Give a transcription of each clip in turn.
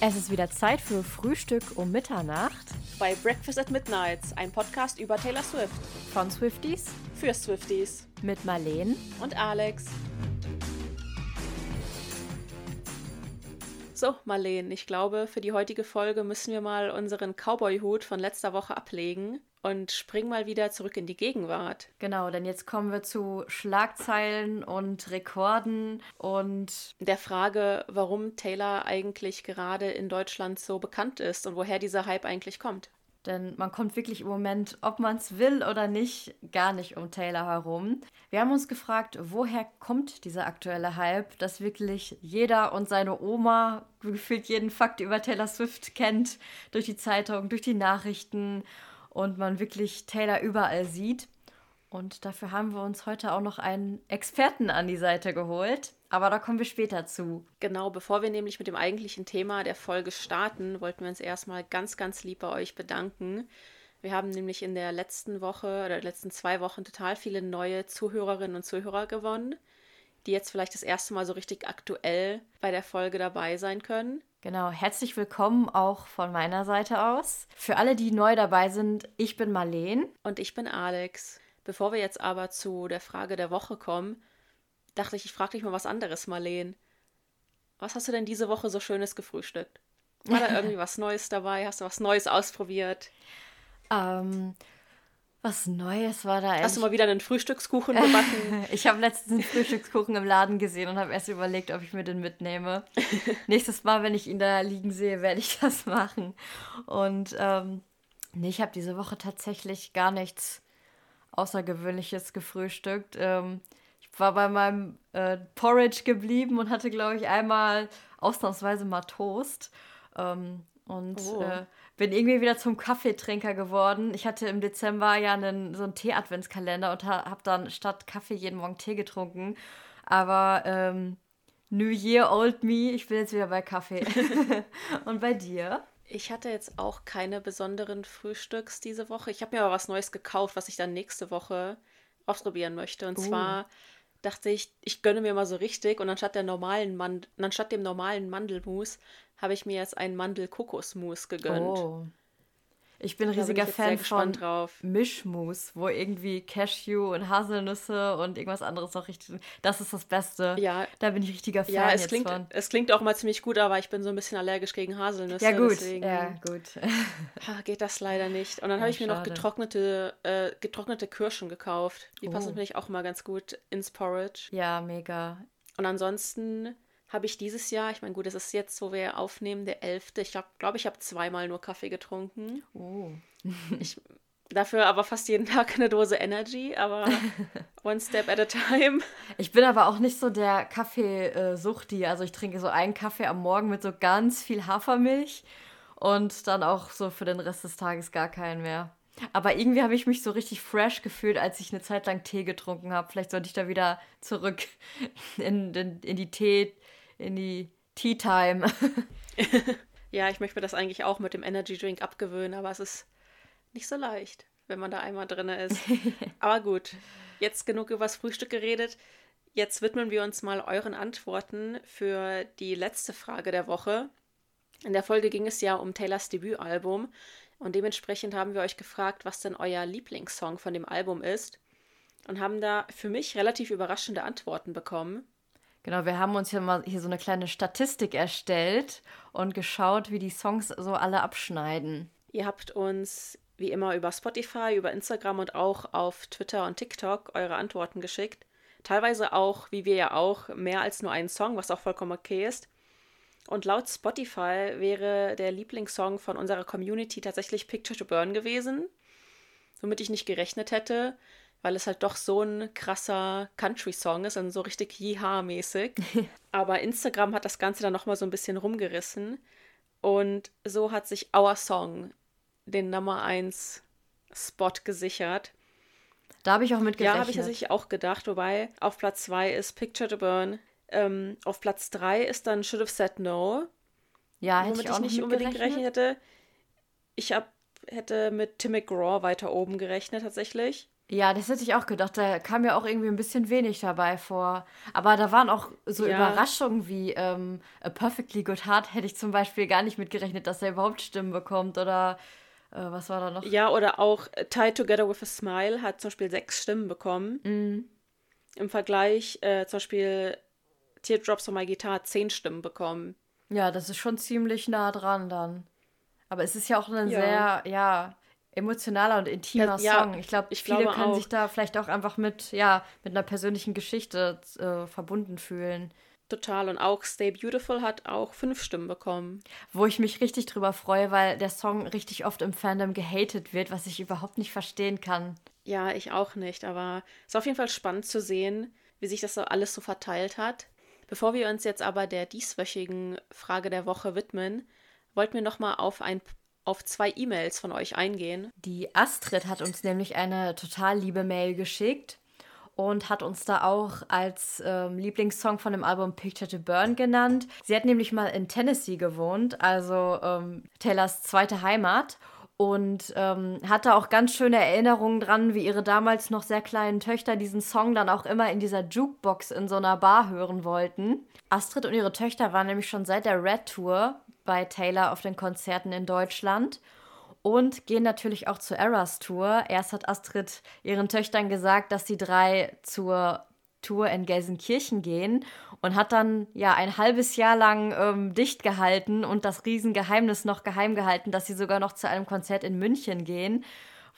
Es ist wieder Zeit für Frühstück um Mitternacht bei Breakfast at Midnight, ein Podcast über Taylor Swift. von Swifties Für Swifties mit Marleen. und Alex. So, Marleen, ich glaube, für die heutige Folge müssen wir mal unseren Cowboy-Hut von letzter Woche ablegen und springen mal wieder zurück in die Gegenwart. Genau, denn jetzt kommen wir zu Schlagzeilen und Rekorden und Der Frage, warum Taylor eigentlich gerade in Deutschland so bekannt ist und woher dieser Hype eigentlich kommt. denn man kommt wirklich im Moment, ob man es will oder nicht, gar nicht um Taylor herum. Wir haben uns gefragt, woher kommt dieser aktuelle Hype, dass wirklich jeder und seine Oma gefühlt jeden Fakt über Taylor Swift kennt, durch die Zeitung, durch die Nachrichten und man wirklich Taylor überall sieht. Und dafür haben wir uns heute auch noch einen Experten an die Seite geholt. Aber da kommen wir später zu. Genau, bevor wir nämlich mit dem eigentlichen Thema der Folge starten, wollten wir uns erstmal ganz, ganz lieb bei euch bedanken. Wir haben nämlich in der letzten Woche oder letzten zwei Wochen total viele neue Zuhörerinnen und Zuhörer gewonnen, die jetzt vielleicht das erste Mal so richtig aktuell bei der Folge dabei sein können. Genau, herzlich willkommen auch von meiner Seite aus. Für alle, die neu dabei sind, ich bin Marleen. Und ich bin Alex. Bevor wir jetzt aber zu der Frage der Woche kommen, dachte ich, ich frage dich mal was anderes, Marleen. Was hast du denn diese Woche so Schönes gefrühstückt? War da irgendwie was Neues dabei? Hast du was Neues ausprobiert? Ähm, was Neues war da Hast du mal wieder einen Frühstückskuchen gebacken? Ich habe letztens einen Frühstückskuchen im Laden gesehen und habe erst überlegt, ob ich mir den mitnehme. Nächstes Mal, wenn ich ihn da liegen sehe, werde ich das machen. Und ähm, nee, ich habe diese Woche tatsächlich gar nichts Außergewöhnliches gefrühstückt. Ähm, ich war bei meinem äh, Porridge geblieben und hatte, glaube ich, einmal ausnahmsweise mal Toast. Ähm, und Oh. äh, bin irgendwie wieder zum Kaffeetrinker geworden. Ich hatte im Dezember ja einen, so einen Tee-Adventskalender und ha habe dann statt Kaffee jeden Morgen Tee getrunken. Aber ähm, New Year, Old Me, ich bin jetzt wieder bei Kaffee. und bei dir? Ich hatte jetzt auch keine besonderen Frühstücks diese Woche. Ich habe mir aber was Neues gekauft, was ich dann nächste Woche ausprobieren möchte. Und Uh. zwar dachte ich, ich gönne mir mal so richtig und anstatt der normalen Mand anstatt dem normalen Mandelmus habe ich mir jetzt einen Mandel-Kokosmus gegönnt. Oh. Ich bin bin riesiger sehr Fan von gespannt drauf. Mischmus, wo irgendwie Cashew und Haselnüsse und irgendwas anderes noch richtig. Das ist das Beste. Ja, Da bin ich richtiger Fan ja, es jetzt klingt, von. es klingt auch mal ziemlich gut, aber ich bin so ein bisschen allergisch gegen Haselnüsse. Ja, gut. Deswegen Ja, gut. geht das leider nicht. Und dann habe Ja, ich mir noch schade. getrocknete, äh, getrocknete Kirschen gekauft. Die passen Oh. nämlich auch mal ganz gut ins Porridge. ja, mega. Und ansonsten habe ich dieses Jahr, ich meine, gut, es ist jetzt, wo wir aufnehmen, der 11. Ich glaube, glaub, ich habe zweimal nur Kaffee getrunken. Oh. Ich, dafür aber fast jeden Tag eine Dose Energy, aber one step at a time. Ich bin aber auch nicht so der Kaffeesuchti. Also ich trinke so einen Kaffee am Morgen mit so ganz viel Hafermilch und dann auch so für den Rest des Tages gar keinen mehr. Aber irgendwie habe ich mich so richtig fresh gefühlt, als ich eine Zeit lang Tee getrunken habe. Vielleicht sollte ich da wieder zurück in, in, in die Tee, in die Tea Time. Ja, ich möchte mir das eigentlich auch mit dem Energy Drink abgewöhnen, aber es ist nicht so leicht, wenn man da einmal drin ist. aber gut, jetzt genug übers Frühstück geredet. Jetzt widmen wir uns mal euren Antworten für die letzte Frage der Woche. In der Folge ging es ja um Taylors Debütalbum und dementsprechend haben wir euch gefragt, was denn euer Lieblingssong von dem Album ist und haben da für mich relativ überraschende Antworten bekommen. Genau, wir haben uns hier mal hier so eine kleine Statistik erstellt und geschaut, wie die Songs so alle abschneiden. Ihr habt uns wie immer über Spotify, über Instagram und auch auf Twitter und TikTok eure Antworten geschickt. Teilweise auch, wie wir ja auch, mehr als nur einen Song, was auch vollkommen okay ist. Und laut Spotify wäre der Lieblingssong von unserer Community tatsächlich Picture to Burn gewesen, womit ich nicht gerechnet hätte, weil es halt doch so ein krasser Country-Song ist und so richtig Yeehaw-mäßig. Aber Instagram hat das Ganze dann nochmal so ein bisschen rumgerissen. Und so hat sich Our Song den Nummer 1 Spot gesichert. Da habe ich auch Ja, mitgerechnet. habe ich tatsächlich auch gedacht, wobei auf Platz 2 ist Picture to Burn. Ähm, auf Platz 3 ist dann Should Have Said No, ja, hätte ich ich, auch nicht nicht unbedingt gerechnet hätte. Ich hab, hätte mit Tim McGraw weiter oben gerechnet tatsächlich. Ja, das hätte ich auch gedacht. Da kam mir auch irgendwie ein bisschen wenig dabei vor. Aber da waren auch so Ja. Überraschungen wie ähm, A Perfectly Good Heart. Hätte ich zum Beispiel gar nicht mitgerechnet, dass er überhaupt Stimmen bekommt. Oder äh, was war da noch? Ja, oder auch äh, Tied Together with a Smile hat zum Beispiel sechs Stimmen bekommen. Mhm. Im Vergleich äh, zum Beispiel Teardrops on My Guitar hat zehn Stimmen bekommen. Ja, das ist schon ziemlich nah dran dann. Aber es ist ja auch ein Ja. sehr, ja, emotionaler und intimer Ja, Song. Ich glaube, ich viele glaube können auch. sich da vielleicht auch einfach mit, ja, mit einer persönlichen Geschichte äh, verbunden fühlen. Total. Und auch Stay Beautiful hat auch fünf Stimmen bekommen. Wo ich mich richtig drüber freue, weil der Song richtig oft im Fandom gehatet wird, was ich überhaupt nicht verstehen kann. Ja, ich auch nicht, aber es ist auf jeden Fall spannend zu sehen, wie sich das so alles so verteilt hat. Bevor wir uns jetzt aber der dieswöchigen Frage der Woche widmen, wollten wir nochmal auf, ein, auf zwei E-Mails von euch eingehen. Die Astrid hat uns nämlich eine total liebe Mail geschickt und hat uns da auch als ähm, Lieblingssong von dem Album Picture to Burn genannt. Sie hat nämlich mal in Tennessee gewohnt, also ähm, Taylors zweite Heimat. Und ähm, hatte auch ganz schöne Erinnerungen dran, wie ihre damals noch sehr kleinen Töchter diesen Song dann auch immer in dieser Jukebox in so einer Bar hören wollten. Astrid und ihre Töchter waren nämlich schon seit der Red Tour bei Taylor auf den Konzerten in Deutschland und gehen natürlich auch zur Eras Tour. Erst hat Astrid ihren Töchtern gesagt, dass die drei zur Tour in Gelsenkirchen gehen und hat dann ja ein halbes Jahr lang ähm, dicht gehalten und das Riesengeheimnis noch geheim gehalten, dass sie sogar noch zu einem Konzert in München gehen,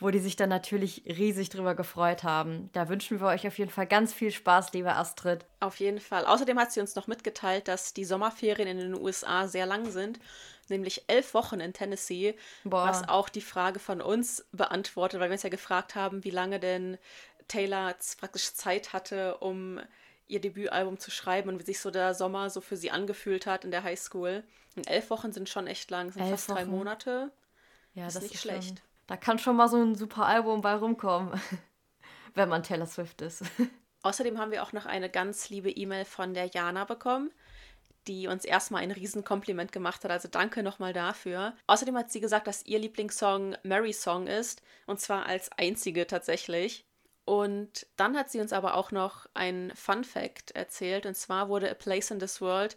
wo die sich dann natürlich riesig drüber gefreut haben. Da wünschen wir euch auf jeden Fall ganz viel Spaß, liebe Astrid. Auf jeden Fall. Außerdem hat sie uns noch mitgeteilt, dass die Sommerferien in den USA sehr lang sind, nämlich elf Wochen in Tennessee, Boah. was auch die Frage von uns beantwortet, weil wir uns ja gefragt haben, wie lange denn Taylor praktisch Zeit hatte, um ihr Debütalbum zu schreiben und wie sich so der Sommer so für sie angefühlt hat in der Highschool. Und elf Wochen sind schon echt lang, sind Elf fast drei Wochen. Monate. Ja, Ist das nicht ist schlecht. Schon, da kann schon mal so ein super Album bei rumkommen, wenn man Taylor Swift ist. Außerdem haben wir auch noch eine ganz liebe E-Mail von der Jana bekommen, die uns erstmal ein Riesenkompliment gemacht hat. Also danke nochmal dafür. Außerdem hat sie gesagt, dass ihr Lieblingssong Mary Song ist. Und zwar als einzige tatsächlich. Und dann hat sie uns aber auch noch ein Fun Fact erzählt. Und zwar wurde A Place in This World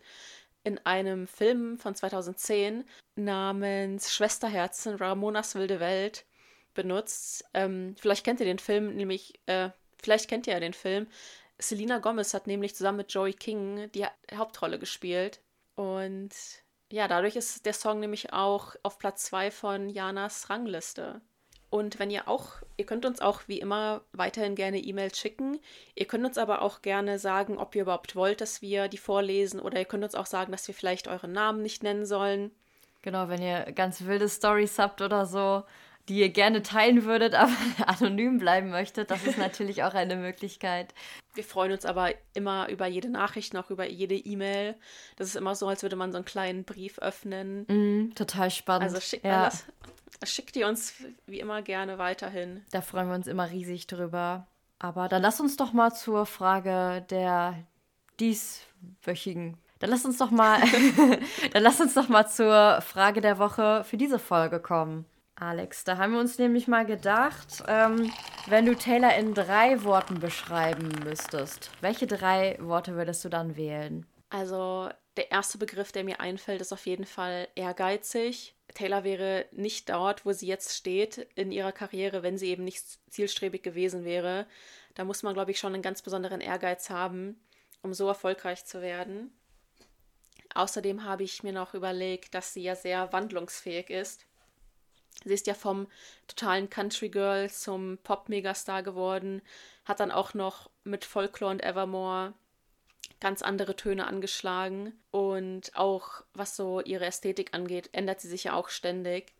in einem Film von 2010 namens Schwesterherzen, Ramonas wilde Welt benutzt. Ähm, vielleicht kennt ihr den Film, nämlich, äh, vielleicht kennt ihr ja den Film. Selena Gomez hat nämlich zusammen mit Joey King die Ha- Hauptrolle gespielt. Und ja, dadurch ist der Song nämlich auch auf Platz 2 von Janas Rangliste. Und wenn ihr auch, ihr könnt uns auch wie immer weiterhin gerne E-Mails schicken. Ihr könnt uns aber auch gerne sagen, ob ihr überhaupt wollt, dass wir die vorlesen. Oder ihr könnt uns auch sagen, dass wir vielleicht euren Namen nicht nennen sollen. Genau, wenn ihr ganz wilde Stories habt oder so, die ihr gerne teilen würdet, aber anonym bleiben möchtet, das ist natürlich auch eine Möglichkeit. Wir freuen uns aber immer über jede Nachricht, auch über jede E-Mail. Das ist immer so, als würde man so einen kleinen Brief öffnen. Mhm, total spannend. Also schickt, ja, das, schickt ihr uns wie immer gerne weiterhin. da freuen wir uns immer riesig drüber. Aber dann lass uns doch mal zur Frage der dieswöchigen. Dann lass uns doch mal, dann lass uns doch mal zur Frage der Woche für diese Folge kommen. Alex, da haben wir uns nämlich mal gedacht, ähm, wenn du Taylor in drei Worten beschreiben müsstest, welche drei Worte würdest du dann wählen? Also der erste Begriff, der mir einfällt, ist auf jeden Fall ehrgeizig. Taylor wäre nicht dort, wo sie jetzt steht in ihrer Karriere, wenn sie eben nicht zielstrebig gewesen wäre. Da muss man, glaube ich, schon einen ganz besonderen Ehrgeiz haben, um so erfolgreich zu werden. Außerdem habe ich mir noch überlegt, dass sie ja sehr wandlungsfähig ist. Sie ist ja vom totalen Country Girl zum Pop-Megastar geworden, hat dann auch noch mit Folklore und Evermore ganz andere Töne angeschlagen und auch was so ihre Ästhetik angeht, ändert sie sich ja auch ständig.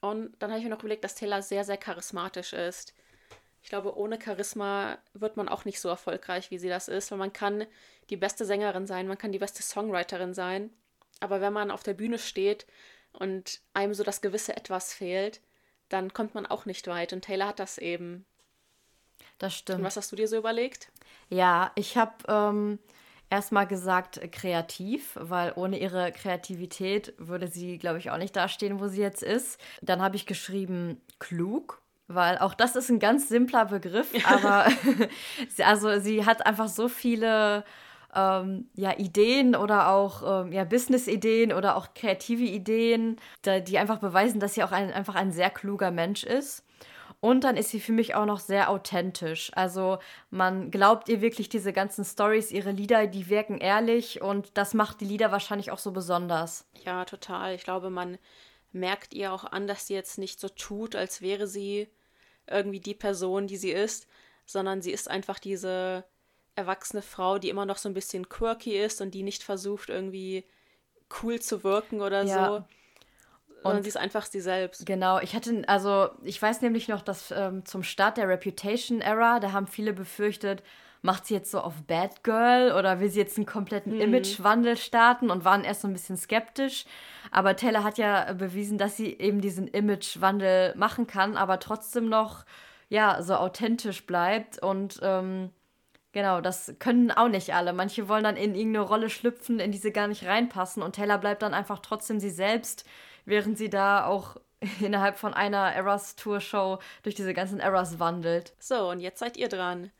Und dann habe ich mir noch überlegt, dass Taylor sehr, sehr charismatisch ist. Ich glaube, ohne Charisma wird man auch nicht so erfolgreich, wie sie das ist, weil man kann die beste Sängerin sein, man kann die beste Songwriterin sein, aber wenn man auf der Bühne steht und einem so das gewisse Etwas fehlt, dann kommt man auch nicht weit. Und Taylor hat das eben. Das stimmt. Und was hast du dir so überlegt? Ja, ich habe ähm, erstmal gesagt äh, kreativ, weil ohne ihre Kreativität würde sie, glaube ich, auch nicht dastehen, wo sie jetzt ist. Dann habe ich geschrieben klug, weil auch das ist ein ganz simpler Begriff, aber also sie hat einfach so viele ähm, ja, Ideen oder auch ähm, ja, Business-Ideen oder auch kreative Ideen, die einfach beweisen, dass sie auch ein, einfach ein sehr kluger Mensch ist. Und dann ist sie für mich auch noch sehr authentisch. Also man glaubt ihr wirklich diese ganzen Stories, ihre Lieder, die wirken ehrlich und das macht die Lieder wahrscheinlich auch so besonders. Ja, total. Ich glaube, man merkt ihr auch an, dass sie jetzt nicht so tut, als wäre sie irgendwie die Person, die sie ist, sondern sie ist einfach diese erwachsene Frau, die immer noch so ein bisschen quirky ist und die nicht versucht, irgendwie cool zu wirken oder ja. so. Und sie ist einfach sie selbst. Genau, ich hatte, also ich weiß nämlich noch, dass ähm, zum Start der Reputation-Era, da haben viele befürchtet, macht sie jetzt so auf Bad Girl oder will sie jetzt einen kompletten mhm. Imagewandel starten und waren erst so ein bisschen skeptisch. Aber Taylor hat ja bewiesen, dass sie eben diesen Imagewandel machen kann, aber trotzdem noch ja so authentisch bleibt und ähm, Genau, das können auch nicht alle. Manche wollen dann in irgendeine Rolle schlüpfen, in die sie gar nicht reinpassen. Und Taylor bleibt dann einfach trotzdem sie selbst, während sie da auch innerhalb von einer Eras-Tour-Show durch diese ganzen Eras wandelt. So, und jetzt seid ihr dran.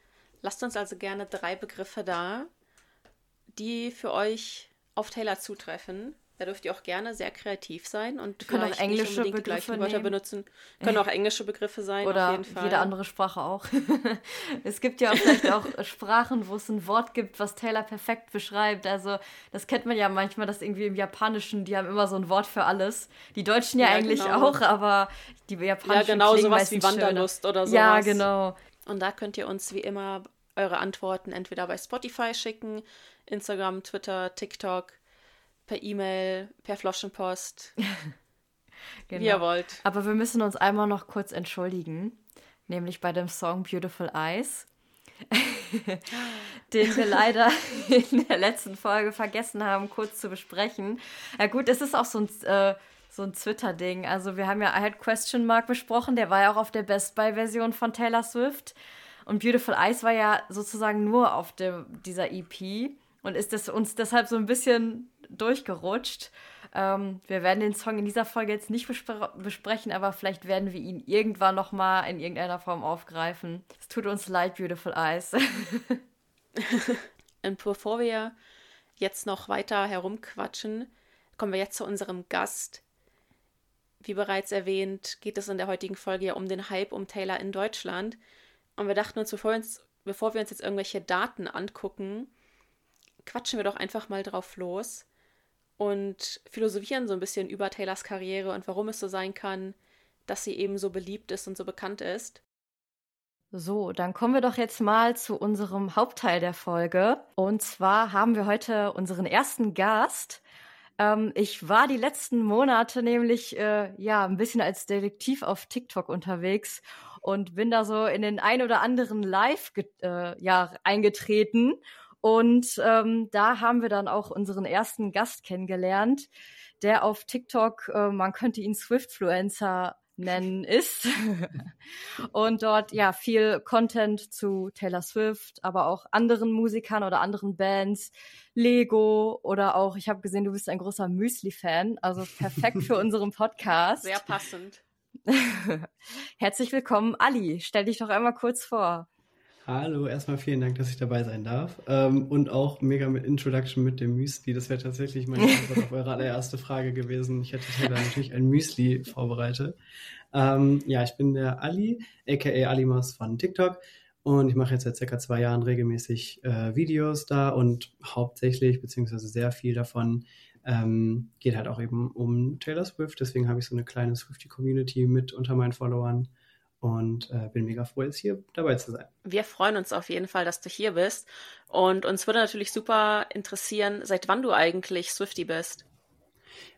Lasst uns also gerne drei Begriffe da, die für euch auf Taylor zutreffen. Da dürft ihr auch gerne sehr kreativ sein und können auch englische nicht Begriffe Wörter benutzen. Können auch englische Begriffe sein, Oder auf jeden Fall. jede andere Sprache auch. es gibt ja auch vielleicht auch Sprachen, wo es ein Wort gibt, was Taylor perfekt beschreibt. Also das kennt man ja manchmal, dass irgendwie im Japanischen, die haben immer so ein Wort für alles. Die Deutschen ja, ja eigentlich genau. auch, aber die Japanischen Ja, genau, sowas wie Wanderlust schöner. oder sowas. Ja, genau. Und da könnt ihr uns wie immer eure Antworten entweder bei Spotify schicken, Instagram, Twitter, TikTok per E-Mail, per Flaschenpost. genau. Wie ihr wollt. Aber wir müssen uns einmal noch kurz entschuldigen, nämlich bei dem Song Beautiful Eyes. den wir leider in der letzten Folge vergessen haben, kurz zu besprechen. Ja gut, es ist auch so ein, äh, so ein Twitter-Ding. Also wir haben ja I Had Question Mark besprochen, der war ja auch auf der Best Buy-Version von Taylor Swift. Und Beautiful Eyes war ja sozusagen nur auf dem, dieser EP und ist das uns deshalb so ein bisschen durchgerutscht. Ähm, wir werden den Song in dieser Folge jetzt nicht bespre besprechen, aber vielleicht werden wir ihn irgendwann noch mal in irgendeiner Form aufgreifen. Es tut uns leid, Beautiful Eyes. Und bevor wir jetzt noch weiter herumquatschen, kommen wir jetzt zu unserem Gast. Wie bereits erwähnt, geht es in der heutigen Folge ja um den Hype um Taylor in Deutschland. Und wir dachten uns, bevor wir uns, bevor wir uns jetzt irgendwelche Daten angucken, quatschen wir doch einfach mal drauf los und philosophieren so ein bisschen über Taylors Karriere und warum es so sein kann, dass sie eben so beliebt ist und so bekannt ist. So, dann kommen wir doch jetzt mal zu unserem Hauptteil der Folge. Und zwar haben wir heute unseren ersten Gast. Ähm, ich war die letzten Monate nämlich äh, ja ein bisschen als Detektiv auf TikTok unterwegs und bin da so in den ein oder anderen Live äh, ja eingetreten und ähm, da haben wir dann auch unseren ersten Gast kennengelernt, der auf TikTok, äh, man könnte ihn Swiftfluencer nennen, ist. und dort ja viel Content zu Taylor Swift, aber auch anderen Musikern oder anderen Bands, Lego oder auch, ich habe gesehen, du bist ein großer Müsli-Fan, also perfekt für unseren Podcast. Sehr passend. Herzlich willkommen, Ali. Stell dich doch einmal kurz vor. Hallo, erstmal vielen Dank, dass ich dabei sein darf. Ähm, und auch mega mit Introduction mit dem Müsli. Das wäre tatsächlich meine Antwort auf eure allererste Frage gewesen. Ich hätte hier natürlich ein Müsli vorbereitet. Ähm, ja, ich bin der Ali, aka Alimas von TikTok. Und ich mache jetzt seit circa zwei Jahren regelmäßig äh, Videos da und hauptsächlich, beziehungsweise sehr viel davon, ähm, geht halt auch eben um Taylor Swift. Deswegen habe ich so eine kleine Swifty-Community mit unter meinen Followern und äh, bin mega froh, jetzt hier dabei zu sein. Wir freuen uns auf jeden Fall, dass du hier bist. Und uns würde natürlich super interessieren, seit wann du eigentlich Swifty bist.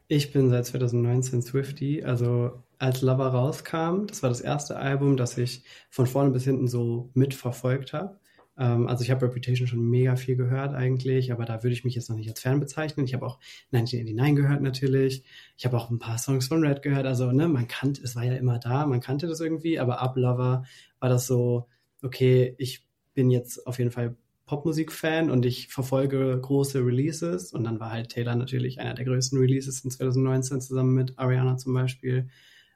Ich bin seit 2019 Swifty, also als Lover rauskam, das war das erste Album, das ich von vorne bis hinten so mitverfolgt habe. Ähm, also ich habe Reputation schon mega viel gehört eigentlich, aber da würde ich mich jetzt noch nicht als Fan bezeichnen. Ich habe auch 1989 gehört natürlich. Ich habe auch ein paar Songs von Red gehört. Also ne, man kannte, es war ja immer da, man kannte das irgendwie, aber ab Lover war das so, okay, ich bin jetzt auf jeden Fall Popmusik-Fan und ich verfolge große Releases. Und dann war halt Taylor natürlich einer der größten Releases in 2019 zusammen mit Ariana zum Beispiel.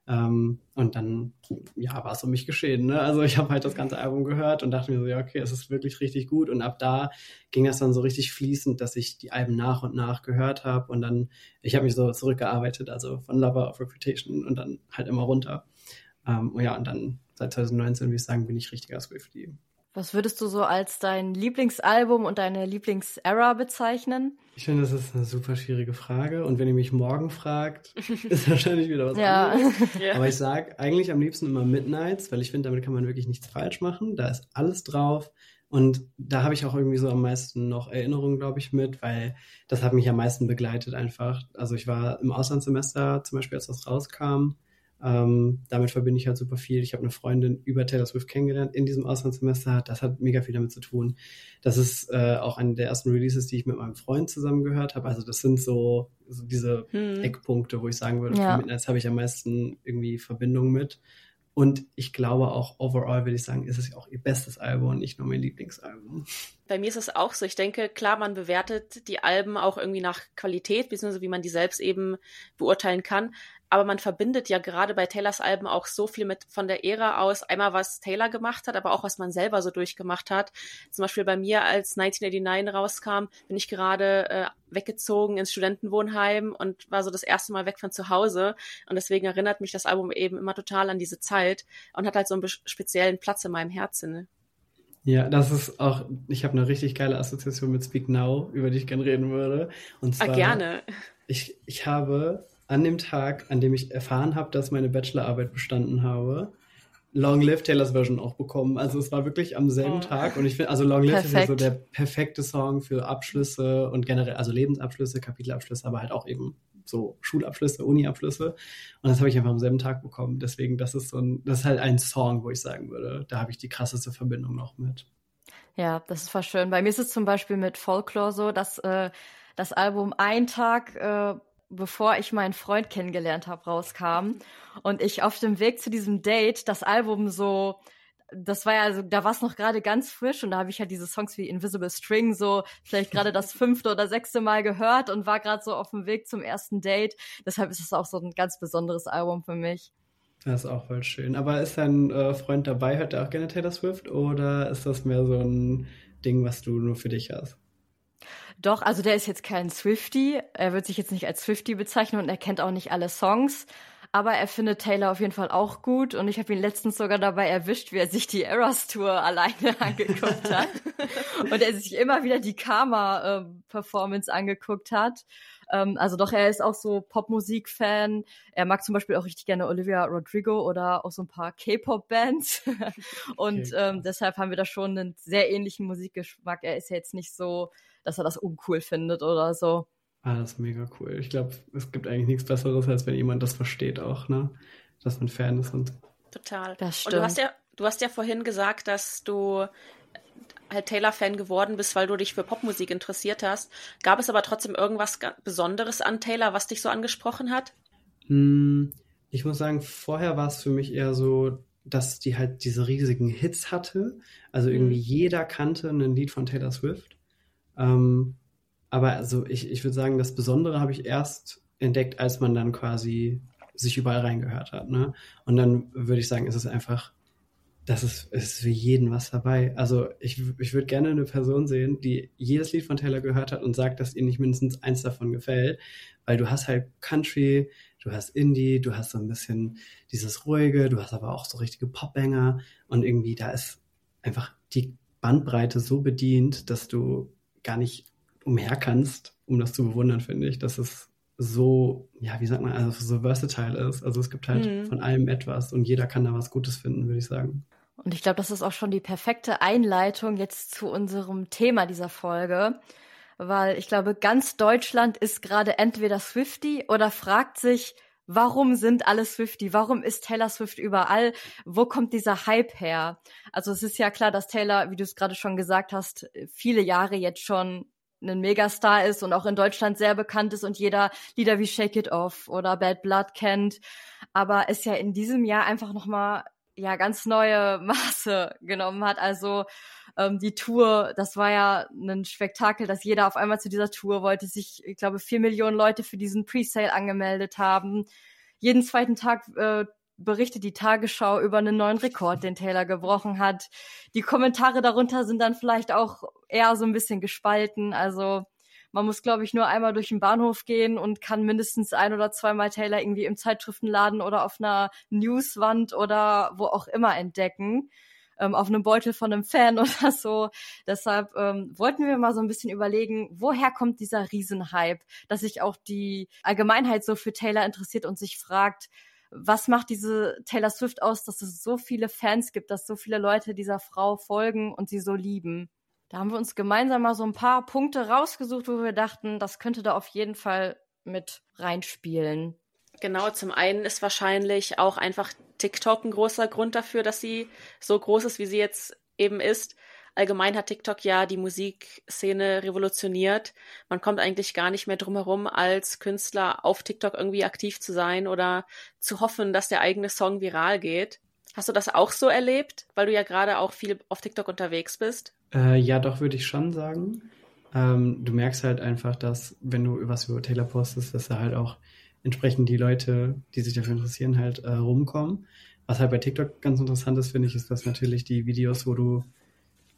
Ähm, und dann, ja, war es um mich geschehen. Ne? Also ich habe halt das ganze Album gehört und dachte mir so, ja, okay, es ist wirklich richtig gut. Und ab da ging das dann so richtig fließend, dass ich die Alben nach und nach gehört habe. Und dann, ich habe mich so zurückgearbeitet, also von Lover of Reputation und dann halt immer runter. Ähm, ja, und dann seit 2019, würde ich sagen, bin ich richtiger Swiftie. Was würdest du so als dein Lieblingsalbum und deine Lieblingsära bezeichnen? Ich finde, das ist eine super schwierige Frage. Und wenn ihr mich morgen fragt, ist wahrscheinlich wieder was ja. anderes. Ja. Aber ich sage eigentlich am liebsten immer Midnights, weil ich finde, damit kann man wirklich nichts falsch machen. Da ist alles drauf. Und da habe ich auch irgendwie so am meisten noch Erinnerungen, glaube ich, mit, weil das hat mich am meisten begleitet einfach. Also ich war im Auslandssemester zum Beispiel, als das rauskam. Ähm, damit verbinde ich halt super viel. Ich habe eine Freundin über Taylor Swift kennengelernt in diesem Auslandssemester. Das hat mega viel damit zu tun. Das ist äh, auch eine der ersten Releases, die ich mit meinem Freund zusammen gehört habe. Also das sind so, so diese hm. Eckpunkte, wo ich sagen würde, ja. Midnights habe ich am meisten irgendwie Verbindung mit. Und ich glaube auch overall, würde ich sagen, ist es auch ihr bestes Album und nicht nur mein Lieblingsalbum. Bei mir ist es auch so. Ich denke, klar, man bewertet die Alben auch irgendwie nach Qualität, beziehungsweise wie man die selbst eben beurteilen kann aber man verbindet ja gerade bei Taylors Alben auch so viel mit von der Ära aus. Einmal, was Taylor gemacht hat, aber auch was man selber so durchgemacht hat. Zum Beispiel bei mir, als 1989 rauskam, bin ich gerade äh, weggezogen ins Studentenwohnheim und war so das erste Mal weg von zu Hause. Und deswegen erinnert mich das Album eben immer total an diese Zeit und hat halt so einen speziellen Platz in meinem Herzen. Ne? Ja, das ist auch, ich habe eine richtig geile Assoziation mit Speak Now, über die ich gerne reden würde. Und ah, zwar, ah, gerne. Ich, ich habe an dem Tag, an dem ich erfahren habe, dass meine Bachelorarbeit bestanden habe, Long Live Taylors Version auch bekommen. Also es war wirklich am selben oh. Tag und ich finde, also Long Live Perfekt. ist ja so der perfekte Song für Abschlüsse und generell, also Lebensabschlüsse, Kapitelabschlüsse, aber halt auch eben so Schulabschlüsse, Uniabschlüsse. Und das habe ich einfach am selben Tag bekommen. Deswegen, das ist so ein, das ist halt ein Song, wo ich sagen würde, da habe ich die krasseste Verbindung noch mit. Ja, das ist voll schön. Bei mir ist es zum Beispiel mit Folklore so, dass äh, das Album ein Tag äh, bevor ich meinen Freund kennengelernt habe, rauskam. Und ich auf dem Weg zu diesem Date das Album so, das war ja, also, da war es noch gerade ganz frisch und da habe ich halt diese Songs wie Invisible String so vielleicht gerade das fünfte oder sechste Mal gehört und war gerade so auf dem Weg zum ersten Date. Deshalb ist es auch so ein ganz besonderes Album für mich. Das ist auch voll schön. Aber ist dein äh, Freund dabei? Hört er auch gerne Taylor Swift oder ist das mehr so ein Ding, was du nur für dich hast? Doch, also der ist jetzt kein Swifty. Er wird sich jetzt nicht als Swifty bezeichnen und er kennt auch nicht alle Songs. Aber er findet Taylor auf jeden Fall auch gut und ich habe ihn letztens sogar dabei erwischt, wie er sich die Eras Tour alleine angeguckt hat und er sich immer wieder die Karma Performance angeguckt hat. Ähm, also doch, er ist auch so Popmusik-Fan. Er mag zum Beispiel auch richtig gerne Olivia Rodrigo oder auch so ein paar K-Pop-Bands und okay. ähm, deshalb haben wir da schon einen sehr ähnlichen Musikgeschmack. Er ist ja jetzt nicht so dass er das uncool findet oder so. Ah, das ist mega cool. Ich glaube, es gibt eigentlich nichts Besseres, als wenn jemand das versteht auch, ne? Dass man Fan ist und. Total. Das stimmt. Und du hast ja, du hast ja vorhin gesagt, dass du halt Taylor-Fan geworden bist, weil du dich für Popmusik interessiert hast. Gab es aber trotzdem irgendwas Besonderes an Taylor, was dich so angesprochen hat? Hm, ich muss sagen, vorher war es für mich eher so, dass die halt diese riesigen Hits hatte. Also irgendwie hm. jeder kannte ein Lied von Taylor Swift. Ähm, aber also ich, ich würde sagen, das Besondere habe ich erst entdeckt, als man dann quasi sich überall reingehört hat. Ne? Und dann würde ich sagen, ist es einfach, das ist, ist für jeden was dabei. Also ich, ich würde gerne eine Person sehen, die jedes Lied von Taylor gehört hat und sagt, dass ihr nicht mindestens eins davon gefällt. Weil du hast halt Country, du hast Indie, du hast so ein bisschen dieses Ruhige, du hast aber auch so richtige Popbanger und irgendwie da ist einfach die Bandbreite so bedient, dass du gar nicht umher kannst, um das zu bewundern, finde ich, dass es so, ja, wie sagt man, also so versatile ist. Also es gibt halt mhm. von allem etwas und jeder kann da was Gutes finden, würde ich sagen. Und ich glaube, das ist auch schon die perfekte Einleitung jetzt zu unserem Thema dieser Folge, weil ich glaube, ganz Deutschland ist gerade entweder Swifty oder fragt sich, warum sind alle Swifty? Warum ist Taylor Swift überall? Wo kommt dieser Hype her? Also es ist ja klar, dass Taylor, wie du es gerade schon gesagt hast, viele Jahre jetzt schon ein Megastar ist und auch in Deutschland sehr bekannt ist und jeder Lieder wie Shake It Off oder Bad Blood kennt, aber es ja in diesem Jahr einfach noch mal ja ganz neue Maße genommen hat. Also ähm, die Tour, das war ja ein Spektakel, dass jeder auf einmal zu dieser Tour wollte, sich, ich glaube, vier Millionen Leute für diesen Presale angemeldet haben. jeden zweiten Tag äh, berichtet die Tagesschau über einen neuen Rekord, den Taylor gebrochen hat. Die Kommentare darunter sind dann vielleicht auch eher so ein bisschen gespalten. Also man muss, glaube ich, nur einmal durch den Bahnhof gehen und kann mindestens ein oder zweimal Taylor irgendwie im Zeitschriftenladen oder auf einer Newswand oder wo auch immer entdecken. Ähm, auf einem Beutel von einem Fan oder so. Deshalb ähm, wollten wir mal so ein bisschen überlegen, woher kommt dieser Riesenhype, dass sich auch die Allgemeinheit so für Taylor interessiert und sich fragt, was macht diese Taylor Swift aus, dass es so viele Fans gibt, dass so viele Leute dieser Frau folgen und sie so lieben? Da haben wir uns gemeinsam mal so ein paar Punkte rausgesucht, wo wir dachten, das könnte da auf jeden Fall mit reinspielen. Genau, zum einen ist wahrscheinlich auch einfach TikTok ein großer Grund dafür, dass sie so groß ist, wie sie jetzt eben ist. Allgemein hat TikTok ja die Musikszene revolutioniert. Man kommt eigentlich gar nicht mehr drum herum, als Künstler auf TikTok irgendwie aktiv zu sein oder zu hoffen, dass der eigene Song viral geht. Hast du das auch so erlebt, weil du ja gerade auch viel auf TikTok unterwegs bist? Äh, ja, doch, würde ich schon sagen. Ähm, du merkst halt einfach, dass, wenn du was über Taylor postest, dass da halt auch entsprechend die Leute, die sich dafür interessieren, halt äh, rumkommen. Was halt bei TikTok ganz interessant ist, finde ich, ist, dass natürlich die Videos, wo du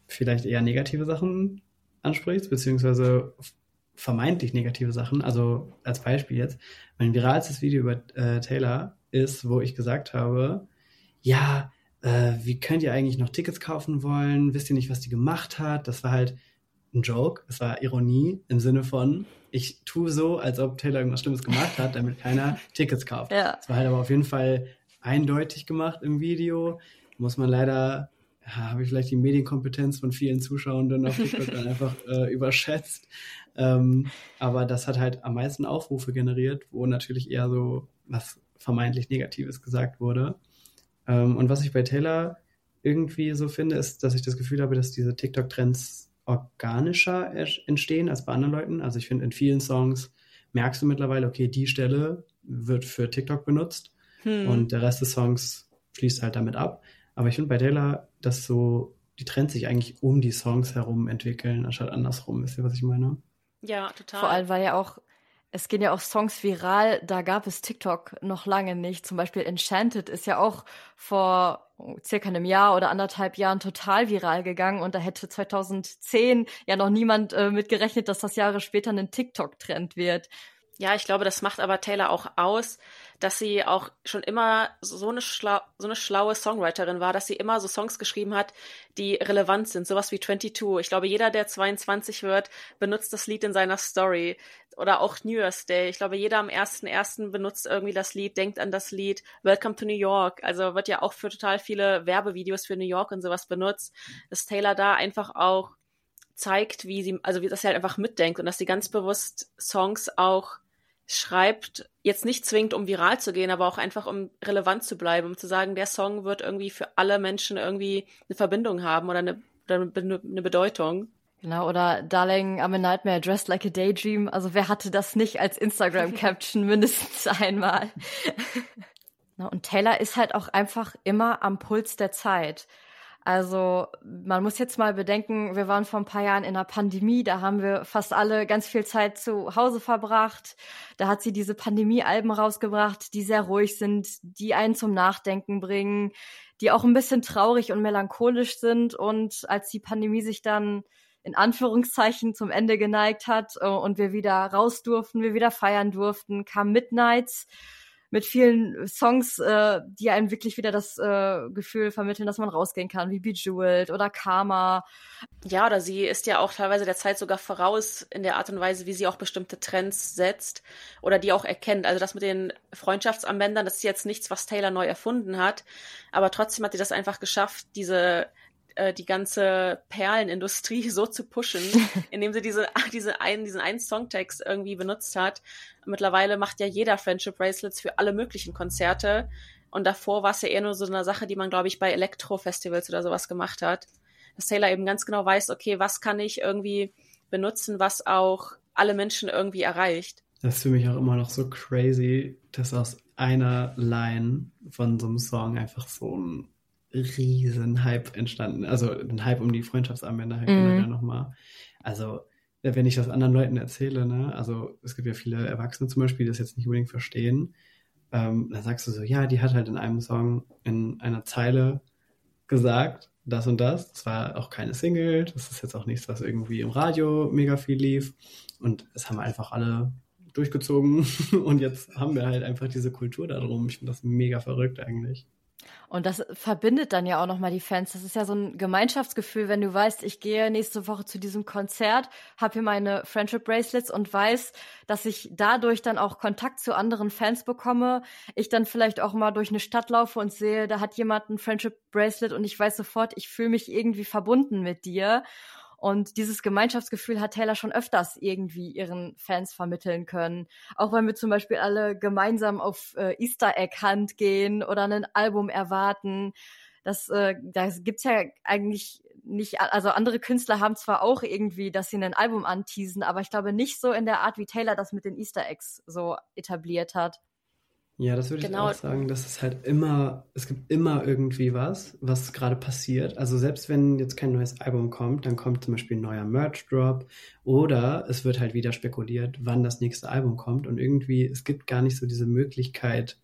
vielleicht eher negative Sachen ansprichst, beziehungsweise vermeintlich negative Sachen. Also als Beispiel jetzt, mein viralstes Video über äh, Taylor ist, wo ich gesagt habe, ja, äh, wie könnt ihr eigentlich noch Tickets kaufen wollen? Wisst ihr nicht, was die gemacht hat? Das war halt ein Joke, es war Ironie im Sinne von, ich tue so, als ob Taylor irgendwas Schlimmes gemacht hat, damit keiner Tickets kauft. Ja. Es war halt aber auf jeden Fall eindeutig gemacht im Video. Muss man leider, ja, habe ich vielleicht die Medienkompetenz von vielen Zuschauern dann auf TikTok dann einfach äh, überschätzt. Ähm, aber das hat halt am meisten Aufrufe generiert, wo natürlich eher so was vermeintlich Negatives gesagt wurde. Ähm, und was ich bei Taylor irgendwie so finde, ist, dass ich das Gefühl habe, dass diese TikTok-Trends organischer entstehen als bei anderen Leuten. Also ich finde, in vielen Songs merkst du mittlerweile, okay, die Stelle wird für TikTok benutzt hm. und der Rest des Songs fließt halt damit ab. Aber ich finde bei Taylor, dass so die Trends sich eigentlich um die Songs herum entwickeln, anstatt andersrum. Wisst ihr, was ich meine? Ja, total. Vor allem, weil ja auch es gehen ja auch Songs viral, da gab es TikTok noch lange nicht. Zum Beispiel Enchanted ist ja auch vor circa einem Jahr oder anderthalb Jahren total viral gegangen und da hätte 2010 ja noch niemand äh, mit gerechnet, dass das Jahre später ein TikTok-Trend wird. Ja, ich glaube, das macht aber Taylor auch aus, dass sie auch schon immer so eine, schlau so eine schlaue Songwriterin war, dass sie immer so Songs geschrieben hat, die relevant sind, sowas wie 22. Ich glaube, jeder, der 22 wird, benutzt das Lied in seiner Story. Oder auch New Year's Day. Ich glaube, jeder am 1.1. benutzt irgendwie das Lied, denkt an das Lied Welcome to New York. Also wird ja auch für total viele Werbevideos für New York und sowas benutzt, dass Taylor da einfach auch zeigt, wie sie, also wie das halt einfach mitdenkt und dass sie ganz bewusst Songs auch schreibt, jetzt nicht zwingend, um viral zu gehen, aber auch einfach, um relevant zu bleiben, um zu sagen, der Song wird irgendwie für alle Menschen irgendwie eine Verbindung haben oder eine, oder eine Bedeutung. Genau, oder Darling, I'm a Nightmare, Dressed Like a Daydream. Also wer hatte das nicht als Instagram-Caption mindestens einmal? Und Taylor ist halt auch einfach immer am Puls der Zeit. Also man muss jetzt mal bedenken, wir waren vor ein paar Jahren in einer Pandemie, da haben wir fast alle ganz viel Zeit zu Hause verbracht. Da hat sie diese Pandemie-Alben rausgebracht, die sehr ruhig sind, die einen zum Nachdenken bringen, die auch ein bisschen traurig und melancholisch sind. Und als die Pandemie sich dann in Anführungszeichen zum Ende geneigt hat äh, und wir wieder raus durften, wir wieder feiern durften, kam Midnights mit vielen Songs, äh, die einem wirklich wieder das äh, Gefühl vermitteln, dass man rausgehen kann, wie Bejeweled oder Karma. Ja, oder sie ist ja auch teilweise der Zeit sogar voraus in der Art und Weise, wie sie auch bestimmte Trends setzt oder die auch erkennt. Also das mit den Freundschaftsanwendern, das ist jetzt nichts, was Taylor neu erfunden hat, aber trotzdem hat sie das einfach geschafft, diese äh, die ganze Perlenindustrie so zu pushen, indem sie diese, diese einen, diesen einen Songtext irgendwie benutzt hat. Mittlerweile macht ja jeder Friendship Bracelets für alle möglichen Konzerte. Und davor war es ja eher nur so eine Sache, die man, glaube ich, bei Elektro-Festivals oder sowas gemacht hat. Dass Taylor eben ganz genau weiß, okay, was kann ich irgendwie benutzen, was auch alle Menschen irgendwie erreicht. Das ist für mich auch immer noch so crazy, dass aus einer Line von so einem Song einfach so ein riesen Hype entstanden. Also ein Hype um die Freundschaftsarmbänder halt mhm. generell nochmal. Also wenn ich das anderen Leuten erzähle, ne, also es gibt ja viele Erwachsene zum Beispiel, die das jetzt nicht unbedingt verstehen. ähm, dann sagst du so, ja, die hat halt in einem Song in einer Zeile gesagt, das und das. Das war auch keine Single, das ist jetzt auch nichts, was irgendwie im Radio mega viel lief. Und es haben einfach alle durchgezogen und jetzt haben wir halt einfach diese Kultur darum. Ich finde das mega verrückt eigentlich. Und das verbindet dann ja auch nochmal die Fans. Das ist ja so ein Gemeinschaftsgefühl, wenn du weißt, ich gehe nächste Woche zu diesem Konzert, habe hier meine Friendship Bracelets und weiß, dass ich dadurch dann auch Kontakt zu anderen Fans bekomme. Ich dann vielleicht auch mal durch eine Stadt laufe und sehe, da hat jemand ein Friendship Bracelet und ich weiß sofort, ich fühle mich irgendwie verbunden mit dir. Und dieses Gemeinschaftsgefühl hat Taylor schon öfters irgendwie ihren Fans vermitteln können. Auch wenn wir zum Beispiel alle gemeinsam auf äh, Easter Egg Hunt gehen oder ein Album erwarten. Das, äh, das gibt's ja eigentlich nicht, also andere Künstler haben zwar auch irgendwie, dass sie ein Album anteasen, aber ich glaube nicht so in der Art, wie Taylor das mit den Easter Eggs so etabliert hat. Ja, das würde genau. ich auch sagen, dass es halt immer, es gibt immer irgendwie was, was gerade passiert. Also selbst wenn jetzt kein neues Album kommt, dann kommt zum Beispiel ein neuer Merch-Drop oder es wird halt wieder spekuliert, wann das nächste Album kommt und irgendwie, es gibt gar nicht so diese Möglichkeit,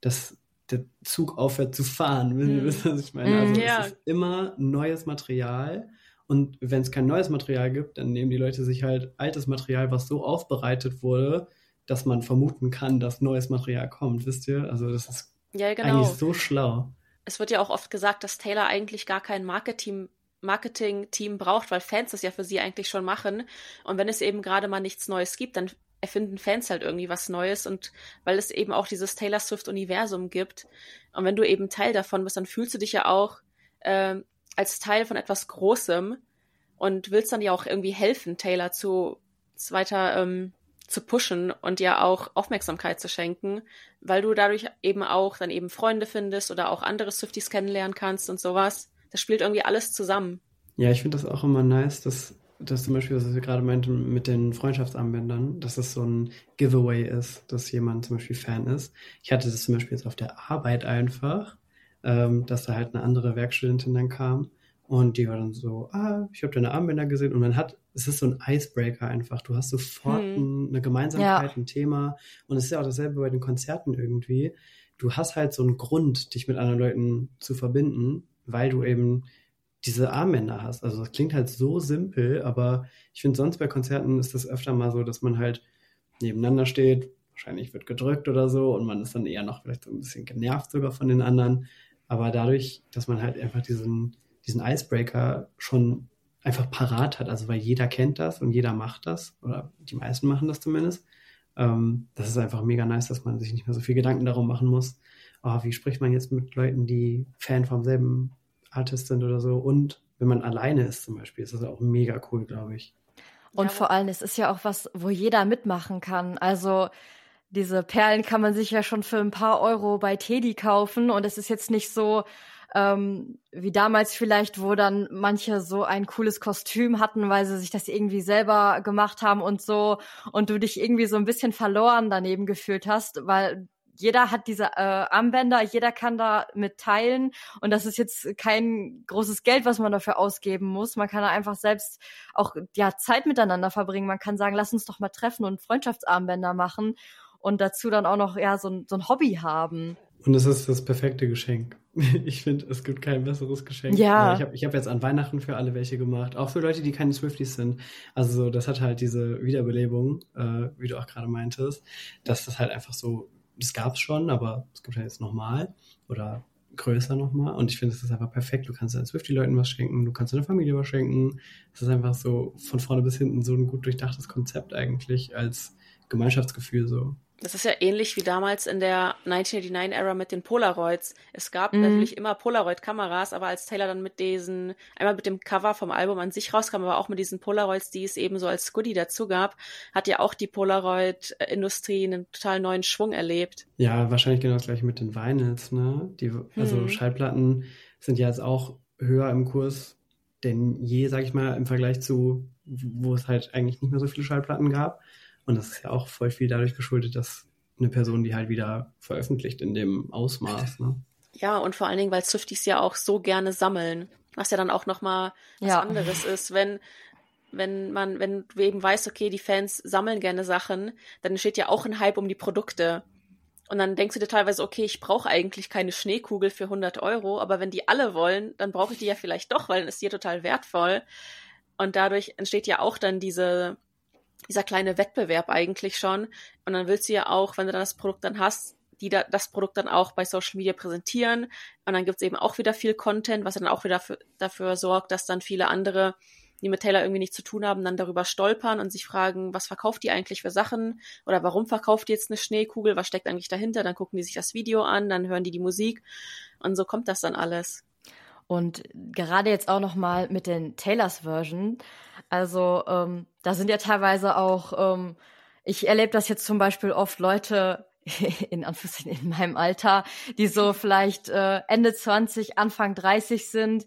dass der Zug aufhört zu fahren. Wisst ihr, hm. was ich meine? Also hm, ja. es ist immer neues Material und wenn es kein neues Material gibt, dann nehmen die Leute sich halt altes Material, was so aufbereitet wurde, dass man vermuten kann, dass neues Material kommt, wisst ihr? Also das ist ja, genau. eigentlich so schlau. Es wird ja auch oft gesagt, dass Taylor eigentlich gar kein Marketing Marketing-Team braucht, weil Fans das ja für sie eigentlich schon machen. Und wenn es eben gerade mal nichts Neues gibt, dann erfinden Fans halt irgendwie was Neues und weil es eben auch dieses Taylor Swift-Universum gibt. Und wenn du eben Teil davon bist, dann fühlst du dich ja auch äh, als Teil von etwas Großem und willst dann ja auch irgendwie helfen, Taylor zu, zu weiter ähm, zu pushen und dir auch Aufmerksamkeit zu schenken, weil du dadurch eben auch dann eben Freunde findest oder auch andere Swifties kennenlernen kannst und sowas. Das spielt irgendwie alles zusammen. Ja, ich finde das auch immer nice, dass dass zum Beispiel, was wir gerade meinten mit den Freundschaftsarmbändern, dass das so ein Giveaway ist, dass jemand zum Beispiel Fan ist. Ich hatte das zum Beispiel jetzt auf der Arbeit einfach, ähm, dass da halt eine andere Werkstudentin dann kam und die war dann so, ah, ich habe deine Armbänder gesehen und man hat, es ist so ein Icebreaker einfach. Du hast sofort hm. eine Gemeinsamkeit, ja. ein Thema und es ist ja auch dasselbe bei den Konzerten irgendwie. Du hast halt so einen Grund, dich mit anderen Leuten zu verbinden, weil du eben diese Armbänder hast. Also das klingt halt so simpel, aber ich finde sonst bei Konzerten ist das öfter mal so, dass man halt nebeneinander steht, wahrscheinlich wird gedrückt oder so und man ist dann eher noch vielleicht so ein bisschen genervt sogar von den anderen. Aber dadurch, dass man halt einfach diesen diesen Icebreaker schon einfach parat hat. Also weil jeder kennt das und jeder macht das oder die meisten machen das zumindest. Ähm, das ist einfach mega nice, dass man sich nicht mehr so viel Gedanken darum machen muss. Oh, wie spricht man jetzt mit Leuten, die Fan vom selben Artist sind oder so? Und wenn man alleine ist zum Beispiel, ist das auch mega cool, glaube ich. Und ja. vor allem, es ist ja auch was, wo jeder mitmachen kann. Also diese Perlen kann man sich ja schon für ein paar Euro bei Teddy kaufen und es ist jetzt nicht so, ähm, wie damals vielleicht, wo dann manche so ein cooles Kostüm hatten, weil sie sich das irgendwie selber gemacht haben und so und du dich irgendwie so ein bisschen verloren daneben gefühlt hast, weil jeder hat diese äh, Armbänder, jeder kann da mit teilen und das ist jetzt kein großes Geld, was man dafür ausgeben muss. Man kann da einfach selbst auch ja Zeit miteinander verbringen. Man kann sagen, lass uns doch mal treffen und Freundschaftsarmbänder machen und dazu dann auch noch ja so so ein Hobby haben. Und es ist das perfekte Geschenk. Ich finde, es gibt kein besseres Geschenk. Ja. Ich habe ich hab jetzt an Weihnachten für alle welche gemacht, auch für Leute, die keine Swifties sind. Also das hat halt diese Wiederbelebung, äh, wie du auch gerade meintest, dass das halt einfach so, das gab es schon, aber es gibt ja jetzt nochmal oder größer nochmal. Und ich finde, es ist einfach perfekt. Du kannst deinen Swifty-Leuten was schenken, du kannst deiner Familie was schenken. Es ist einfach so von vorne bis hinten so ein gut durchdachtes Konzept eigentlich als Gemeinschaftsgefühl so. Das ist ja ähnlich wie damals in der 1989-Ära mit den Polaroids. Es gab mhm. natürlich immer Polaroid-Kameras, aber als Taylor dann mit diesen, einmal mit dem Cover vom Album an sich rauskam, aber auch mit diesen Polaroids, die es eben so als Goodie dazu gab, hat ja auch die Polaroid-Industrie einen total neuen Schwung erlebt. Ja, wahrscheinlich genau das gleiche mit den Vinyls, ne? Die, also hm. Schallplatten sind ja jetzt auch höher im Kurs denn je, sag ich mal, im Vergleich zu, wo es halt eigentlich nicht mehr so viele Schallplatten gab. Und das ist ja auch voll viel dadurch geschuldet, dass eine Person die halt wieder veröffentlicht in dem Ausmaß. Ne? Ja, und vor allen Dingen, weil Swifties ja auch so gerne sammeln. Was ja dann auch nochmal was ja. anderes ist, wenn, wenn man, wenn du eben weißt, okay, die Fans sammeln gerne Sachen, dann entsteht ja auch ein Hype um die Produkte. Und dann denkst du dir teilweise, okay, ich brauche eigentlich keine Schneekugel für 100 Euro, aber wenn die alle wollen, dann brauche ich die ja vielleicht doch, weil dann ist die ja total wertvoll. Und dadurch entsteht ja auch dann diese, dieser kleine Wettbewerb eigentlich schon. Und dann willst du ja auch, wenn du dann das Produkt dann hast, die da, das Produkt dann auch bei Social Media präsentieren. Und dann gibt's eben auch wieder viel Content, was dann auch wieder für, dafür sorgt, dass dann viele andere, die mit Taylor irgendwie nichts zu tun haben, dann darüber stolpern und sich fragen, was verkauft die eigentlich für Sachen? Oder warum verkauft die jetzt eine Schneekugel? Was steckt eigentlich dahinter? Dann gucken die sich das Video an, dann hören die die Musik. Und so kommt das dann alles. Und gerade jetzt auch noch mal mit den Taylors Version. Also ähm, da sind ja teilweise auch, ähm, ich erlebe das jetzt zum Beispiel oft Leute in Anführungszeichen in meinem Alter, die so vielleicht äh, Ende 20, Anfang 30 sind,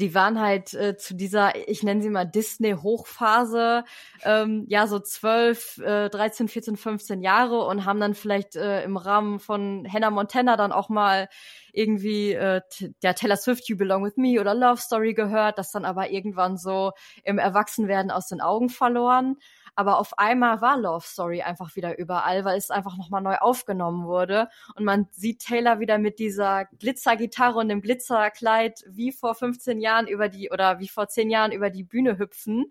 die waren halt äh, zu dieser, ich nenne sie mal Disney-Hochphase, ähm, ja, so 12, äh, 13, 14, 15 Jahre und haben dann vielleicht äh, im Rahmen von Hannah Montana dann auch mal irgendwie äh, der Taylor Swift You Belong With Me oder Love Story gehört, das dann aber irgendwann so im Erwachsenwerden aus den Augen verloren. Aber auf einmal war Love Story einfach wieder überall, weil es einfach nochmal neu aufgenommen wurde. Und man sieht Taylor wieder mit dieser Glitzergitarre und dem Glitzerkleid wie vor 15 Jahren über die oder wie vor 10 Jahren über die Bühne hüpfen.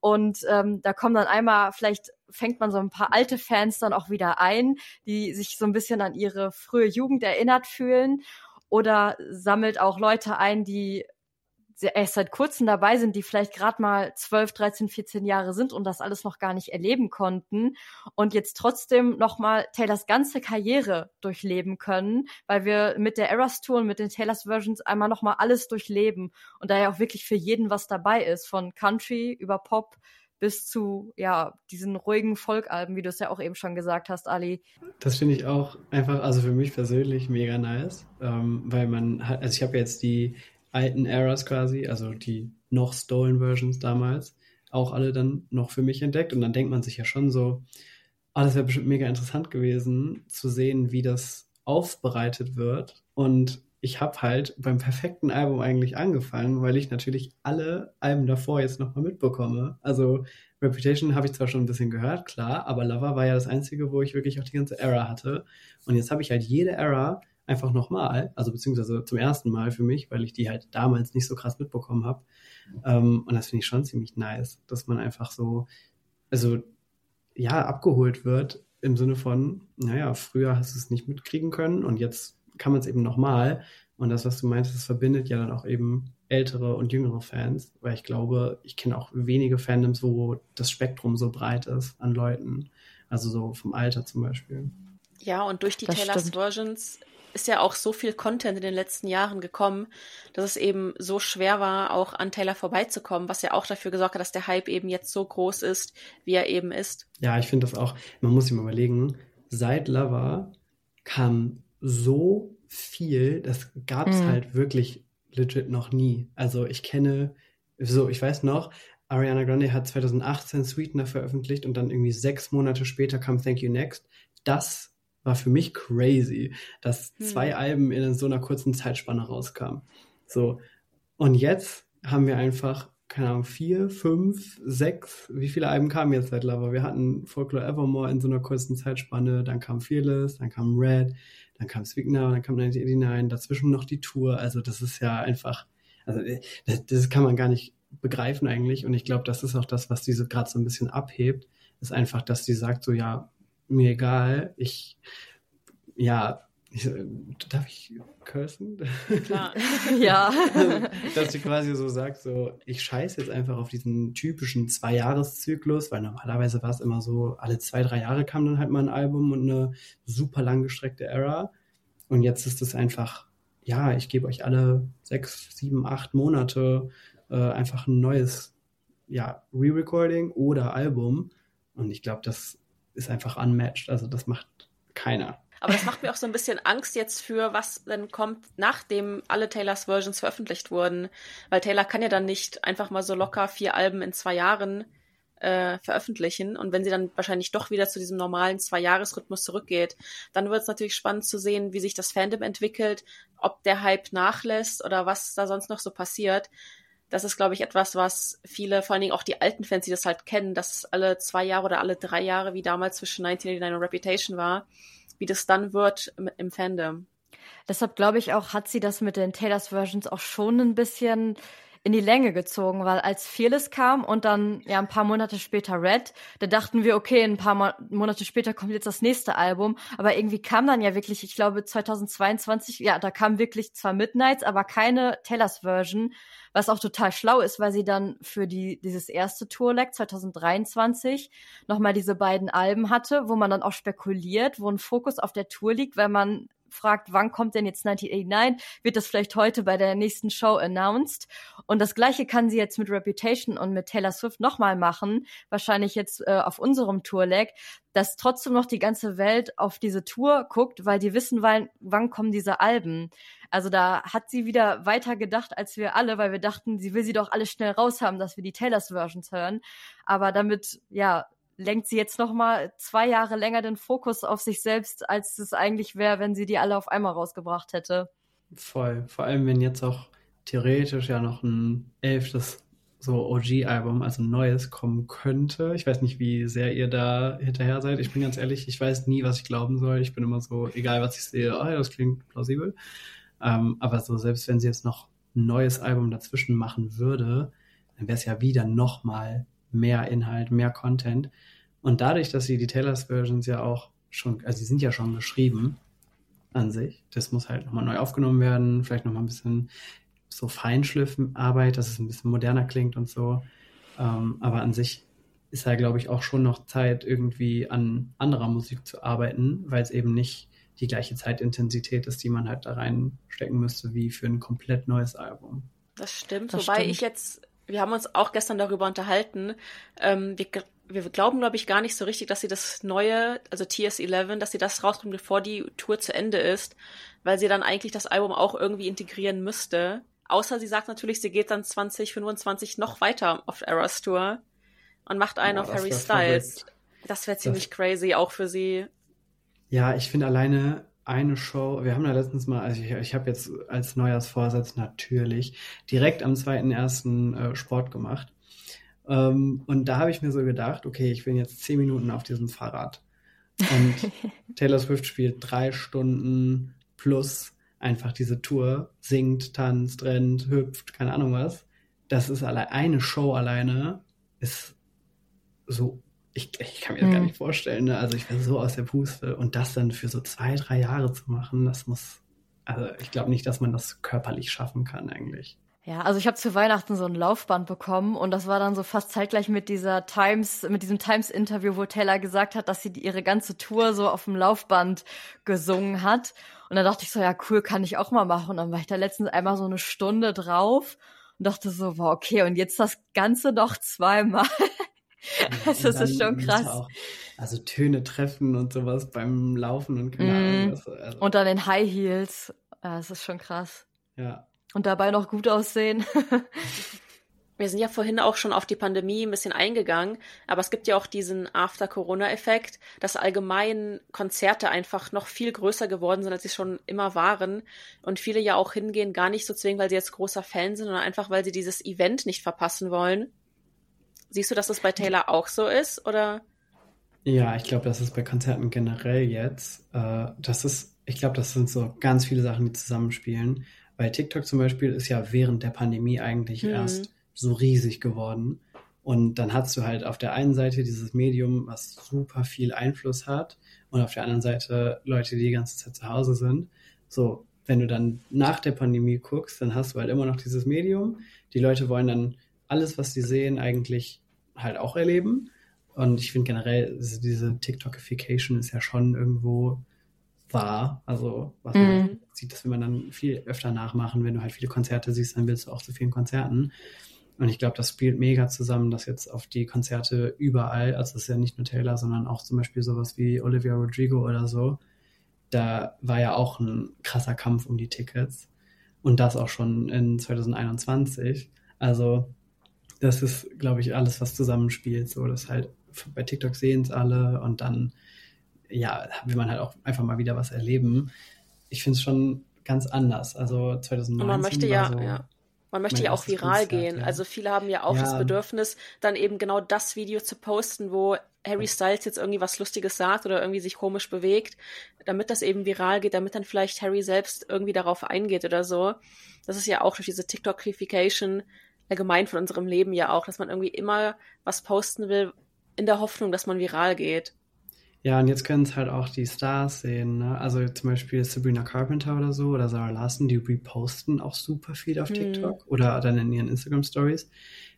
Und ähm, da kommen dann einmal, vielleicht fängt man so ein paar alte Fans dann auch wieder ein, die sich so ein bisschen an ihre frühe Jugend erinnert fühlen. Oder sammelt auch Leute ein, die erst seit kurzem dabei sind, die vielleicht gerade mal 12, 13, 14 Jahre sind und das alles noch gar nicht erleben konnten und jetzt trotzdem nochmal Taylors ganze Karriere durchleben können, weil wir mit der Eras Tour und mit den Taylors Versions einmal nochmal alles durchleben und da ja auch wirklich für jeden was dabei ist, von Country über Pop bis zu ja diesen ruhigen Folkalben, wie du es ja auch eben schon gesagt hast, Ali. Das finde ich auch einfach, also für mich persönlich mega nice, ähm, weil man also ich habe jetzt die alten Eras quasi, also die noch Stolen Versions damals, auch alle dann noch für mich entdeckt. Und dann denkt man sich ja schon so, ah, das wäre bestimmt mega interessant gewesen, zu sehen, wie das aufbereitet wird. Und ich habe halt beim perfekten Album eigentlich angefangen, weil ich natürlich alle Alben davor jetzt nochmal mitbekomme. Also Reputation habe ich zwar schon ein bisschen gehört, klar, aber Lover war ja das einzige, wo ich wirklich auch die ganze Era hatte. Und jetzt habe ich halt jede Era einfach nochmal, also beziehungsweise zum ersten Mal für mich, weil ich die halt damals nicht so krass mitbekommen habe. Ähm, und das finde ich schon ziemlich nice, dass man einfach so, also ja, abgeholt wird im Sinne von, naja, früher hast du es nicht mitkriegen können und jetzt kann man es eben nochmal. Und das, was du meintest, das verbindet ja dann auch eben ältere und jüngere Fans, weil ich glaube, ich kenne auch wenige Fandoms, wo das Spektrum so breit ist an Leuten. Also so vom Alter zum Beispiel. Ja, und durch die Taylor's Versions ist ja auch so viel Content in den letzten Jahren gekommen, dass es eben so schwer war, auch an Taylor vorbeizukommen, was ja auch dafür gesorgt hat, dass der Hype eben jetzt so groß ist, wie er eben ist. Ja, ich finde das auch, man muss sich mal überlegen, seit Lover kam so viel, das gab es mhm. halt wirklich legit noch nie. Also ich kenne, so, ich weiß noch, Ariana Grande hat 2018 Sweetener veröffentlicht und dann irgendwie sechs Monate später kam Thank You Next. Das war für mich crazy, dass hm. zwei Alben in so einer kurzen Zeitspanne rauskamen. So. Und jetzt haben wir einfach, keine Ahnung, vier, fünf, sechs, wie viele Alben kamen jetzt seit Lover? Wir hatten Folklore Evermore in so einer kurzen Zeitspanne, dann kam Fearless, dann kam Red, dann kam Speak Now, dann kam 1989, dazwischen noch die Tour. Also das ist ja einfach, also äh, das, das kann man gar nicht begreifen eigentlich. Und ich glaube, das ist auch das, was diese gerade so ein bisschen abhebt, ist einfach, dass die sagt so, ja, mir egal. Ich, ja, ich, darf ich cursen? Klar. ja. Dass sie quasi so sagt, so, ich scheiße jetzt einfach auf diesen typischen Zwei-Jahres-Zyklus, weil normalerweise war es immer so, alle zwei, drei Jahre kam dann halt mal ein Album und eine super langgestreckte Era. Und jetzt ist es einfach, ja, ich gebe euch alle sechs, sieben, acht Monate äh, einfach ein neues, ja, Re-Recording oder Album. Und ich glaube, das ist einfach unmatched. Also das macht keiner. Aber das macht mir auch so ein bisschen Angst jetzt für, was denn kommt, nachdem alle Taylors Versions veröffentlicht wurden. Weil Taylor kann ja dann nicht einfach mal so locker vier Alben in zwei Jahren äh, veröffentlichen. Und wenn sie dann wahrscheinlich doch wieder zu diesem normalen Zwei-Jahres-Rhythmus zurückgeht, dann wird es natürlich spannend zu sehen, wie sich das Fandom entwickelt, ob der Hype nachlässt oder was da sonst noch so passiert das ist, glaube ich, etwas, was viele, vor allen Dingen auch die alten Fans, die das halt kennen, dass alle zwei Jahre oder alle drei Jahre, wie damals zwischen 1989 und Reputation war, wie das dann wird im Fandom. Deshalb glaube ich auch, hat sie das mit den Taylors Versions auch schon ein bisschen in die Länge gezogen, weil als Fearless kam und dann ja ein paar Monate später Red, da dachten wir, okay, ein paar Mo Monate später kommt jetzt das nächste Album, aber irgendwie kam dann ja wirklich, ich glaube 2022, ja, da kam wirklich zwar Midnights, aber keine Taylors Version, was auch total schlau ist, weil sie dann für die dieses erste Tourleg 2023 nochmal diese beiden Alben hatte, wo man dann auch spekuliert, wo ein Fokus auf der Tour liegt, weil man fragt, wann kommt denn jetzt 1989? Wird das vielleicht heute bei der nächsten Show announced? Und das gleiche kann sie jetzt mit Reputation und mit Taylor Swift nochmal machen, wahrscheinlich jetzt äh, auf unserem Tourleg, dass trotzdem noch die ganze Welt auf diese Tour guckt, weil die wissen wollen, wann kommen diese Alben. Also da hat sie wieder weiter gedacht als wir alle, weil wir dachten, sie will sie doch alle schnell raus haben, dass wir die Taylors Versions hören. Aber damit, ja, lenkt sie jetzt noch mal zwei Jahre länger den Fokus auf sich selbst, als es eigentlich wäre, wenn sie die alle auf einmal rausgebracht hätte. Voll. Vor allem, wenn jetzt auch theoretisch ja noch ein elftes so OG-Album, also ein neues, kommen könnte. Ich weiß nicht, wie sehr ihr da hinterher seid. Ich bin ganz ehrlich, ich weiß nie, was ich glauben soll. Ich bin immer so, egal was ich sehe, oh, das klingt plausibel. Ähm, aber so, selbst wenn sie jetzt noch ein neues Album dazwischen machen würde, dann wäre es ja wieder noch mal mehr Inhalt, mehr Content. Und dadurch, dass sie die Taylors Versions ja auch schon, also sie sind ja schon geschrieben an sich, das muss halt nochmal neu aufgenommen werden, vielleicht nochmal ein bisschen so Feinschliffenarbeit, dass es ein bisschen moderner klingt und so. Ähm, aber an sich ist halt, glaube ich, auch schon noch Zeit, irgendwie an anderer Musik zu arbeiten, weil es eben nicht die gleiche Zeitintensität ist, die man halt da reinstecken müsste, wie für ein komplett neues Album. Das stimmt, das wobei stimmt. ich jetzt wir haben uns auch gestern darüber unterhalten. Ähm, wir, wir glauben, glaube ich, gar nicht so richtig, dass sie das neue, also TS11, dass sie das rausbringen, bevor die Tour zu Ende ist, weil sie dann eigentlich das Album auch irgendwie integrieren müsste. Außer sie sagt natürlich, sie geht dann 2025 noch weiter auf Eras Tour und macht einen Boah, auf Harry Styles. Verrückt. Das wäre ziemlich das... crazy, auch für sie. Ja, ich finde alleine eine Show, wir haben da letztens mal, also ich, ich habe jetzt als Neujahrsvorsatz natürlich direkt am 2.1. Äh, Sport gemacht. Ähm, und da habe ich mir so gedacht, okay, ich bin jetzt zehn Minuten auf diesem Fahrrad. Und Taylor Swift spielt drei Stunden plus einfach diese Tour, singt, tanzt, rennt, hüpft, keine Ahnung was. Das ist allein eine Show alleine, ist so ich, ich kann mir das hm. gar nicht vorstellen. Ne? Also ich wäre so aus der Puste und das dann für so zwei, drei Jahre zu machen, das muss, also ich glaube nicht, dass man das körperlich schaffen kann eigentlich. Ja, also ich habe zu Weihnachten so ein Laufband bekommen und das war dann so fast zeitgleich mit dieser Times, mit diesem Times-Interview, wo Taylor gesagt hat, dass sie ihre ganze Tour so auf dem Laufband gesungen hat. Und dann dachte ich so, ja cool, kann ich auch mal machen. Und dann war ich da letztens einmal so eine Stunde drauf und dachte so, wow, okay, und jetzt das Ganze noch zweimal. das ist schon krass. Auch, also Töne treffen und sowas beim Laufen und keine Ahnung. Mm. Also. Und dann in High Heels. Ja, das ist schon krass. Ja. Und dabei noch gut aussehen. Wir sind ja vorhin auch schon auf die Pandemie ein bisschen eingegangen, aber es gibt ja auch diesen After-Corona-Effekt, dass allgemein Konzerte einfach noch viel größer geworden sind, als sie schon immer waren. Und viele ja auch hingehen, gar nicht so zwingend, weil sie jetzt großer Fan sind, sondern einfach, weil sie dieses Event nicht verpassen wollen. Siehst du, dass das bei Taylor auch so ist, oder? Ja, ich glaube, das ist bei Konzerten generell jetzt. Äh, das ist, ich glaube, das sind so ganz viele Sachen, die zusammenspielen. Weil TikTok zum Beispiel ist ja während der Pandemie eigentlich mhm. erst so riesig geworden. Und dann hast du halt auf der einen Seite dieses Medium, was super viel Einfluss hat, und auf der anderen Seite Leute, die die ganze Zeit zu Hause sind. So, wenn du dann nach der Pandemie guckst, dann hast du halt immer noch dieses Medium. Die Leute wollen dann alles, was sie sehen, eigentlich halt auch erleben. Und ich finde generell, diese TikTokification ist ja schon irgendwo wahr. Also, was man mhm. sieht, das will man dann viel öfter nachmachen. Wenn du halt viele Konzerte siehst, dann willst du auch zu vielen Konzerten. Und ich glaube, das spielt mega zusammen, dass jetzt auf die Konzerte überall, also es ist ja nicht nur Taylor, sondern auch zum Beispiel sowas wie Olivia Rodrigo oder so, da war ja auch ein krasser Kampf um die Tickets. Und das auch schon in 2021. Also das ist, glaube ich, alles, was zusammenspielt. So, das halt bei TikTok sehen es alle und dann, ja, will man halt auch einfach mal wieder was erleben. Ich finde es schon ganz anders. Also 2019 und man möchte ja, so, ja. Man möchte ja auch viral Konzert, gehen. Ja. Also viele haben ja auch ja. das Bedürfnis, dann eben genau das Video zu posten, wo Harry Styles jetzt irgendwie was Lustiges sagt oder irgendwie sich komisch bewegt, damit das eben viral geht, damit dann vielleicht Harry selbst irgendwie darauf eingeht oder so. Das ist ja auch durch diese TikTok-Kification allgemein von unserem Leben ja auch, dass man irgendwie immer was posten will, in der Hoffnung, dass man viral geht. Ja, und jetzt können es halt auch die Stars sehen. Ne? Also zum Beispiel Sabrina Carpenter oder so oder Sarah Larson, die reposten auch super viel auf mhm. TikTok mhm. oder dann in ihren Instagram-Stories.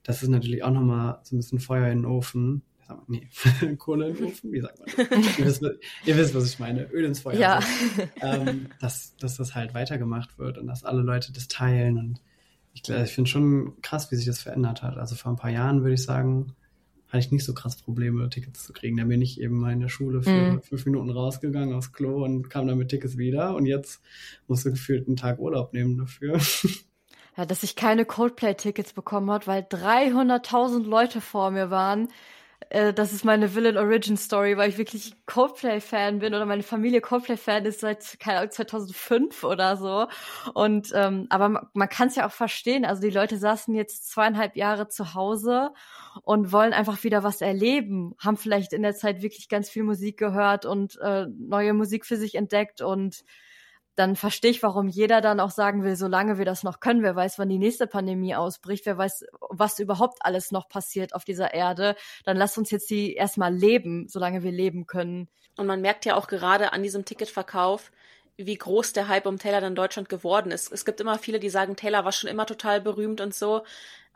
Das ist natürlich auch nochmal so ein bisschen Feuer in den Ofen. Nee, Kohle in den Ofen, wie sagt man? ihr, wisst, ihr, wisst, was ich meine. Öl ins Feuer. Ja. Ähm, dass, dass das halt weitergemacht wird und dass alle Leute das teilen. Und ich, ich finde schon krass, wie sich das verändert hat. Also vor ein paar Jahren würde ich sagen, hatte ich nicht so krass Probleme, Tickets zu kriegen. Da bin ich eben mal in der Schule für mhm. fünf Minuten rausgegangen aufs Klo und kam dann mit Tickets wieder. Und jetzt musste gefühlt einen Tag Urlaub nehmen dafür. Ja, dass ich keine Coldplay-Tickets bekommen hat, weil 300.000 Leute vor mir waren. Äh, das ist meine Villain Origin Story, weil ich wirklich Coldplay-Fan bin oder meine Familie Coldplay-Fan ist seit, keine Ahnung, 2005 oder so. Und, ähm, aber man, man kann es ja auch verstehen. Also die Leute saßen jetzt zweieinhalb Jahre zu Hause und wollen einfach wieder was erleben, haben vielleicht in der Zeit wirklich ganz viel Musik gehört und äh, neue Musik für sich entdeckt und dann verstehe ich, warum jeder dann auch sagen will, solange wir das noch können, wer weiß, wann die nächste Pandemie ausbricht, wer weiß, was überhaupt alles noch passiert auf dieser Erde, dann lass uns jetzt die erstmal leben, solange wir leben können. Und man merkt ja auch gerade an diesem Ticketverkauf, wie groß der Hype um Taylor dann in Deutschland geworden ist. Es gibt immer viele, die sagen, Taylor war schon immer total berühmt und so.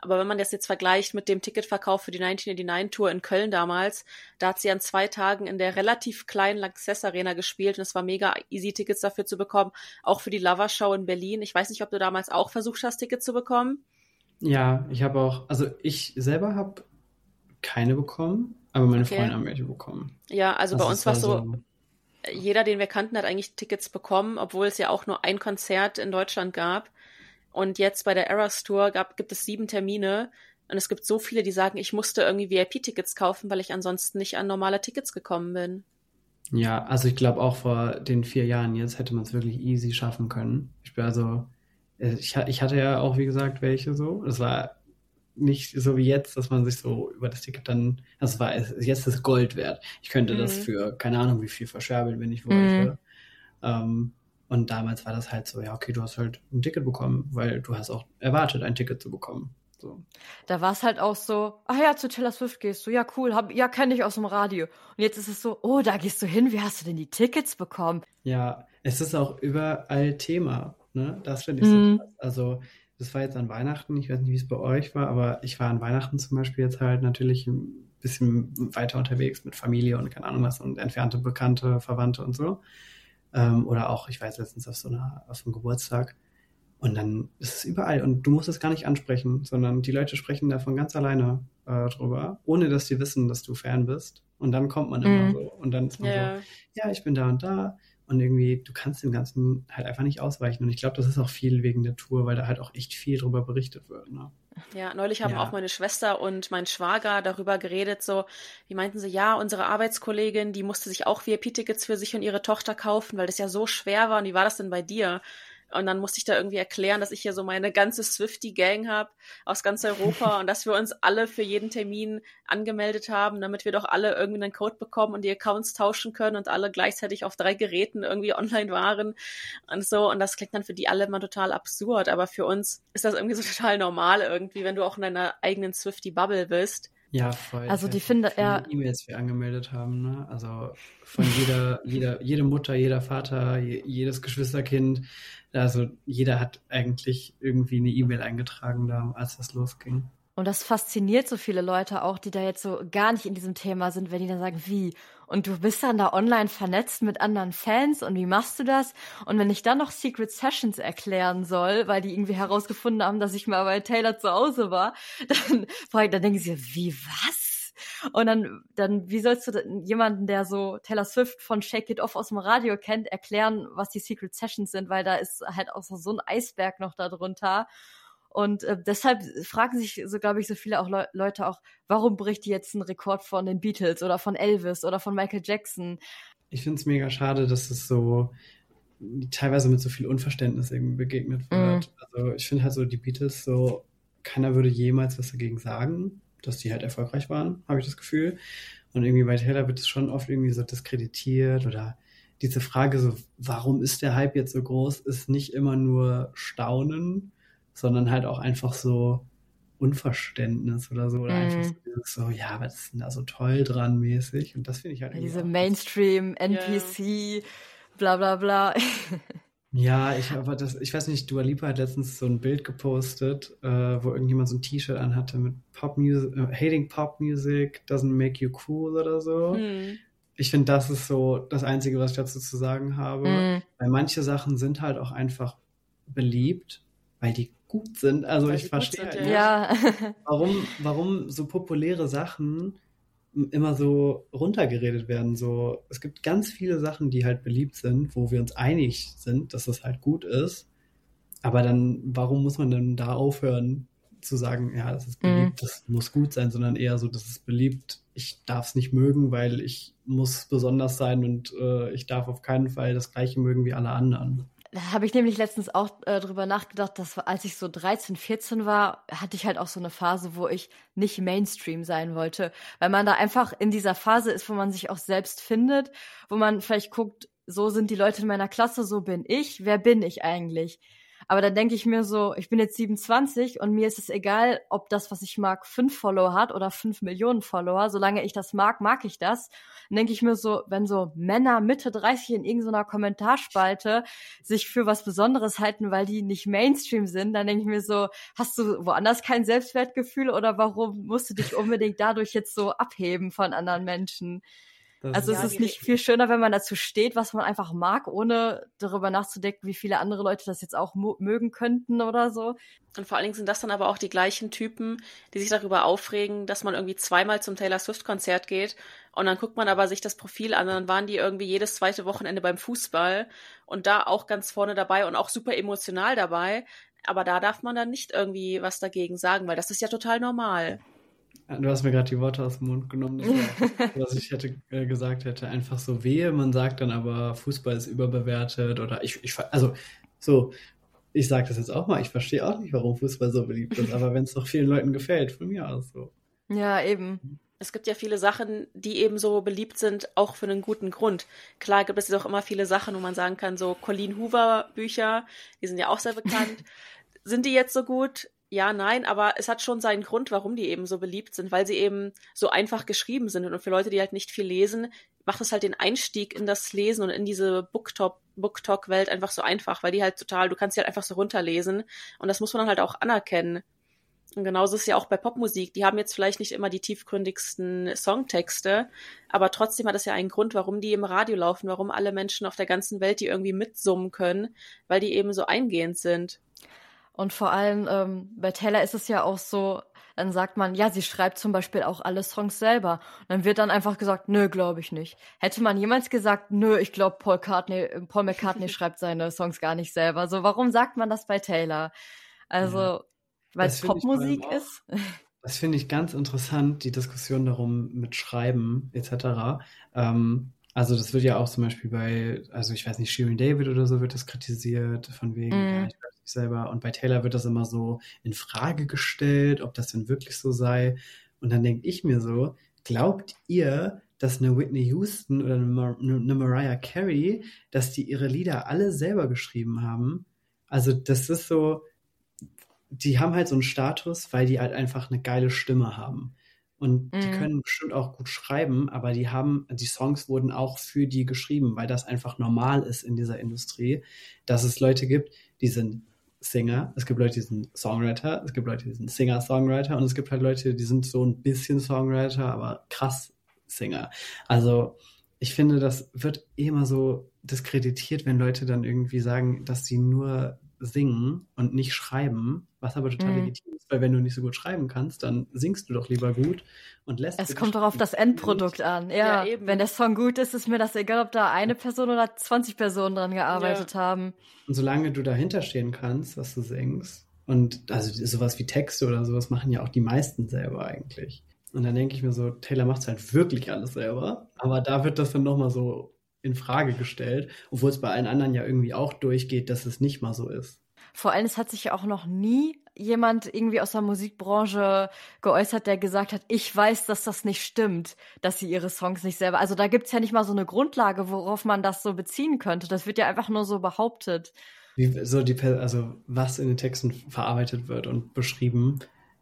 Aber wenn man das jetzt vergleicht mit dem Ticketverkauf für die 1989 Tour in Köln damals, da hat sie an zwei Tagen in der relativ kleinen Lanxess Arena gespielt und es war mega easy, Tickets dafür zu bekommen. Auch für die Lover Show in Berlin. Ich weiß nicht, ob du damals auch versucht hast, Tickets zu bekommen. Ja, ich habe auch, also ich selber habe keine bekommen, aber meine okay. Freunde haben welche bekommen. Ja, also das bei uns war es so, so, jeder, den wir kannten, hat eigentlich Tickets bekommen, obwohl es ja auch nur ein Konzert in Deutschland gab. Und jetzt bei der Eras Tour gab, gibt es sieben Termine. Und es gibt so viele, die sagen, ich musste irgendwie VIP-Tickets kaufen, weil ich ansonsten nicht an normale Tickets gekommen bin. Ja, also ich glaube auch vor den vier Jahren jetzt hätte man es wirklich easy schaffen können. Ich bin also, äh, ich, ich hatte ja auch, wie gesagt, welche so. Es war nicht so wie jetzt, dass man sich so über das Ticket dann, das war jetzt ist Gold wert. Ich könnte mhm. das für keine Ahnung wie viel verscherbeln, wenn ich wollte. Mhm. Ähm, und damals war das halt so, ja, okay, du hast halt ein Ticket bekommen, weil du hast auch erwartet, ein Ticket zu bekommen. So. Da war es halt auch so, ach ja, zu Taylor Swift gehst du, ja cool, hab, ja, kenne ich aus dem Radio. Und jetzt ist es so, oh, da gehst du hin, wie hast du denn die Tickets bekommen? Ja, es ist auch überall Thema, ne? Das finde ich mhm. so krass. Also, das war jetzt an Weihnachten, ich weiß nicht, wie es bei euch war, aber ich war an Weihnachten zum Beispiel jetzt halt natürlich ein bisschen weiter unterwegs mit Familie und keine Ahnung was und entfernte Bekannte, Verwandte und so. Ähm, oder auch, ich weiß letztens auf so, einer, auf einem Geburtstag. Und dann ist es überall. Und du musst es gar nicht ansprechen, sondern die Leute sprechen davon ganz alleine äh, drüber, ohne dass die wissen, dass du Fan bist. Und dann kommt man immer mhm. so. Und dann ist man yeah. so, ja, ich bin da und da. Und irgendwie, du kannst dem Ganzen halt einfach nicht ausweichen. Und ich glaube, das ist auch viel wegen der Tour, weil da halt auch echt viel drüber berichtet wird. Ne? Ja, neulich haben ja. auch meine Schwester und mein Schwager darüber geredet, so, wie meinten sie, ja, unsere Arbeitskollegin, die musste sich auch VIP-Tickets für sich und ihre Tochter kaufen, weil das ja so schwer war. Und wie war das denn bei dir? Und dann musste ich da irgendwie erklären, dass ich hier so meine ganze Swifty-Gang habe aus ganz Europa und dass wir uns alle für jeden Termin angemeldet haben, damit wir doch alle irgendwie einen Code bekommen und die Accounts tauschen können und alle gleichzeitig auf drei Geräten irgendwie online waren und so. Und das klingt dann für die alle immer total absurd, aber für uns ist das irgendwie so total normal irgendwie, wenn du auch in deiner eigenen Swifty-Bubble bist. Ja, voll. Also die finde er. E-Mails wir angemeldet haben, ne? Also von jeder, jeder, jede Mutter, jeder Vater, jedes Geschwisterkind. Also jeder hat eigentlich irgendwie eine E-Mail eingetragen da, als das losging. Und das fasziniert so viele Leute auch, die da jetzt so gar nicht in diesem Thema sind, wenn die dann sagen, wie? Und du bist dann da online vernetzt mit anderen Fans und wie machst du das? Und wenn ich dann noch Secret Sessions erklären soll, weil die irgendwie herausgefunden haben, dass ich mal bei Taylor zu Hause war, dann, dann denken sie, wie was? Und dann, dann, wie sollst du jemanden, der so Taylor Swift von Shake It Off aus dem Radio kennt, erklären, was die Secret Sessions sind, weil da ist halt auch so ein Eisberg noch da drunter. Und äh, deshalb fragen sich so, glaube ich, so viele auch Le Leute auch, warum bricht die jetzt ein Rekord von den Beatles oder von Elvis oder von Michael Jackson? Ich finde es mega schade, dass es so teilweise mit so viel Unverständnis irgendwie begegnet wird. Mhm. Also ich finde halt so, die Beatles so, keiner würde jemals was dagegen sagen, dass die halt erfolgreich waren, habe ich das Gefühl. Und irgendwie bei Taylor wird es schon oft irgendwie so diskreditiert oder diese Frage so, warum ist der Hype jetzt so groß, ist nicht immer nur Staunen, sondern halt auch einfach so Unverständnis oder so. Oder mm. einfach so, so, ja, was ist denn da so toll dran mäßig? Und das finde ich halt ja, Diese Mainstream, NPC, yeah. bla bla bla. Ja, ich aber das, ich weiß nicht, Dua Lipa hat letztens so ein Bild gepostet, äh, wo irgendjemand so ein T-Shirt anhatte mit Pop Music, äh, Hating Pop Music doesn't make you cool oder so. Hm. Ich finde, das ist so das Einzige, was ich dazu zu sagen habe. Hm. Weil manche Sachen sind halt auch einfach beliebt, weil die gut sind. Also weil ich verstehe halt nicht, ja. warum, warum so populäre Sachen immer so runtergeredet werden. So, es gibt ganz viele Sachen, die halt beliebt sind, wo wir uns einig sind, dass das halt gut ist. Aber dann, warum muss man denn da aufhören zu sagen, ja, das ist beliebt, mhm. das muss gut sein, sondern eher so, das ist beliebt, ich darf es nicht mögen, weil ich muss besonders sein und äh, ich darf auf keinen Fall das gleiche mögen wie alle anderen. Da habe ich nämlich letztens auch äh, drüber nachgedacht, dass als ich so 13, 14 war, hatte ich halt auch so eine Phase, wo ich nicht Mainstream sein wollte, weil man da einfach in dieser Phase ist, wo man sich auch selbst findet, wo man vielleicht guckt, so sind die Leute in meiner Klasse, so bin ich, wer bin ich eigentlich? Aber dann denke ich mir so, ich bin jetzt 27 und mir ist es egal, ob das, was ich mag, fünf Follower hat oder fünf Millionen Follower. Solange ich das mag, mag ich das. Dann denke ich mir so, wenn so Männer Mitte 30 in irgendeiner Kommentarspalte sich für was Besonderes halten, weil die nicht Mainstream sind, dann denke ich mir so, hast du woanders kein Selbstwertgefühl oder warum musst du dich unbedingt dadurch jetzt so abheben von anderen Menschen? Das also ist es ist nicht viel schöner, wenn man dazu steht, was man einfach mag, ohne darüber nachzudenken, wie viele andere Leute das jetzt auch mögen könnten oder so. Und vor allen Dingen sind das dann aber auch die gleichen Typen, die sich darüber aufregen, dass man irgendwie zweimal zum Taylor Swift Konzert geht und dann guckt man aber sich das Profil an, dann waren die irgendwie jedes zweite Wochenende beim Fußball und da auch ganz vorne dabei und auch super emotional dabei. Aber da darf man dann nicht irgendwie was dagegen sagen, weil das ist ja total normal. Du hast mir gerade die Worte aus dem Mund genommen, war, was ich hätte äh, gesagt hätte. Einfach so wehe, man sagt dann aber, Fußball ist überbewertet oder ich, ich also so, ich sage das jetzt auch mal, ich verstehe auch nicht, warum Fußball so beliebt ist, aber wenn es doch vielen Leuten gefällt, von mir aus so. Ja, eben. Es gibt ja viele Sachen, die eben so beliebt sind, auch für einen guten Grund. Klar gibt es jetzt auch immer viele Sachen, wo man sagen kann, so Colleen Hoover Bücher, die sind ja auch sehr bekannt. sind die jetzt so gut? Ja, nein, aber es hat schon seinen Grund, warum die eben so beliebt sind, weil sie eben so einfach geschrieben sind. Und für Leute, die halt nicht viel lesen, macht es halt den Einstieg in das Lesen und in diese Booktalk-Welt einfach so einfach, weil die halt total, du kannst sie halt einfach so runterlesen. Und das muss man dann halt auch anerkennen. Und genauso ist es ja auch bei Popmusik. Die haben jetzt vielleicht nicht immer die tiefgründigsten Songtexte, aber trotzdem hat es ja einen Grund, warum die im Radio laufen, warum alle Menschen auf der ganzen Welt die irgendwie mitsummen können, weil die eben so eingehend sind. Und vor allem ähm, bei Taylor ist es ja auch so, dann sagt man, ja, sie schreibt zum Beispiel auch alle Songs selber. Und dann wird dann einfach gesagt, nö, glaube ich nicht. Hätte man jemals gesagt, nö, ich glaube, Paul, Paul McCartney schreibt seine Songs gar nicht selber. So, warum sagt man das bei Taylor? Also, ja. weil es Popmusik ist. Das finde ich ganz interessant, die Diskussion darum mit Schreiben etc. Ähm, also das wird ja auch zum Beispiel bei, also ich weiß nicht, Shirin David oder so wird das kritisiert, von wegen, mm. ja, ich weiß nicht selber. Und bei Taylor wird das immer so in Frage gestellt, ob das denn wirklich so sei. Und dann denke ich mir so, glaubt ihr, dass eine Whitney Houston oder eine, Mar eine Mariah Carey, dass die ihre Lieder alle selber geschrieben haben? Also das ist so, die haben halt so einen Status, weil die halt einfach eine geile Stimme haben. Und die mhm. können bestimmt auch gut schreiben, aber die haben, die Songs wurden auch für die geschrieben, weil das einfach normal ist in dieser Industrie, dass es Leute gibt, die sind Singer, es gibt Leute, die sind Songwriter, es gibt Leute, die sind Singer-Songwriter und es gibt halt Leute, die sind so ein bisschen Songwriter, aber krass Singer. Also ich finde, das wird immer so diskreditiert, wenn Leute dann irgendwie sagen, dass sie nur singen und nicht schreiben, was aber total mhm. legitim ist, weil wenn du nicht so gut schreiben kannst, dann singst du doch lieber gut und lässt Es kommt doch auf das Endprodukt an. Ja, ja wenn der Song gut ist, ist mir das egal, ob da eine Person oder 20 Personen dran gearbeitet ja. haben. Und solange du dahinter stehen kannst, was du singst, und also sowas wie Texte oder sowas machen ja auch die meisten selber eigentlich. Und dann denke ich mir so, Taylor macht halt wirklich alles selber. Aber da wird das dann nochmal so in Frage gestellt, obwohl es bei allen anderen ja irgendwie auch durchgeht, dass es nicht mal so ist. Vor allem, es hat sich ja auch noch nie jemand irgendwie aus der Musikbranche geäußert, der gesagt hat, ich weiß, dass das nicht stimmt, dass sie ihre Songs nicht selber. Also da gibt's ja nicht mal so eine Grundlage, worauf man das so beziehen könnte. Das wird ja einfach nur so behauptet. Wie so die, also was in den Texten verarbeitet wird und beschrieben,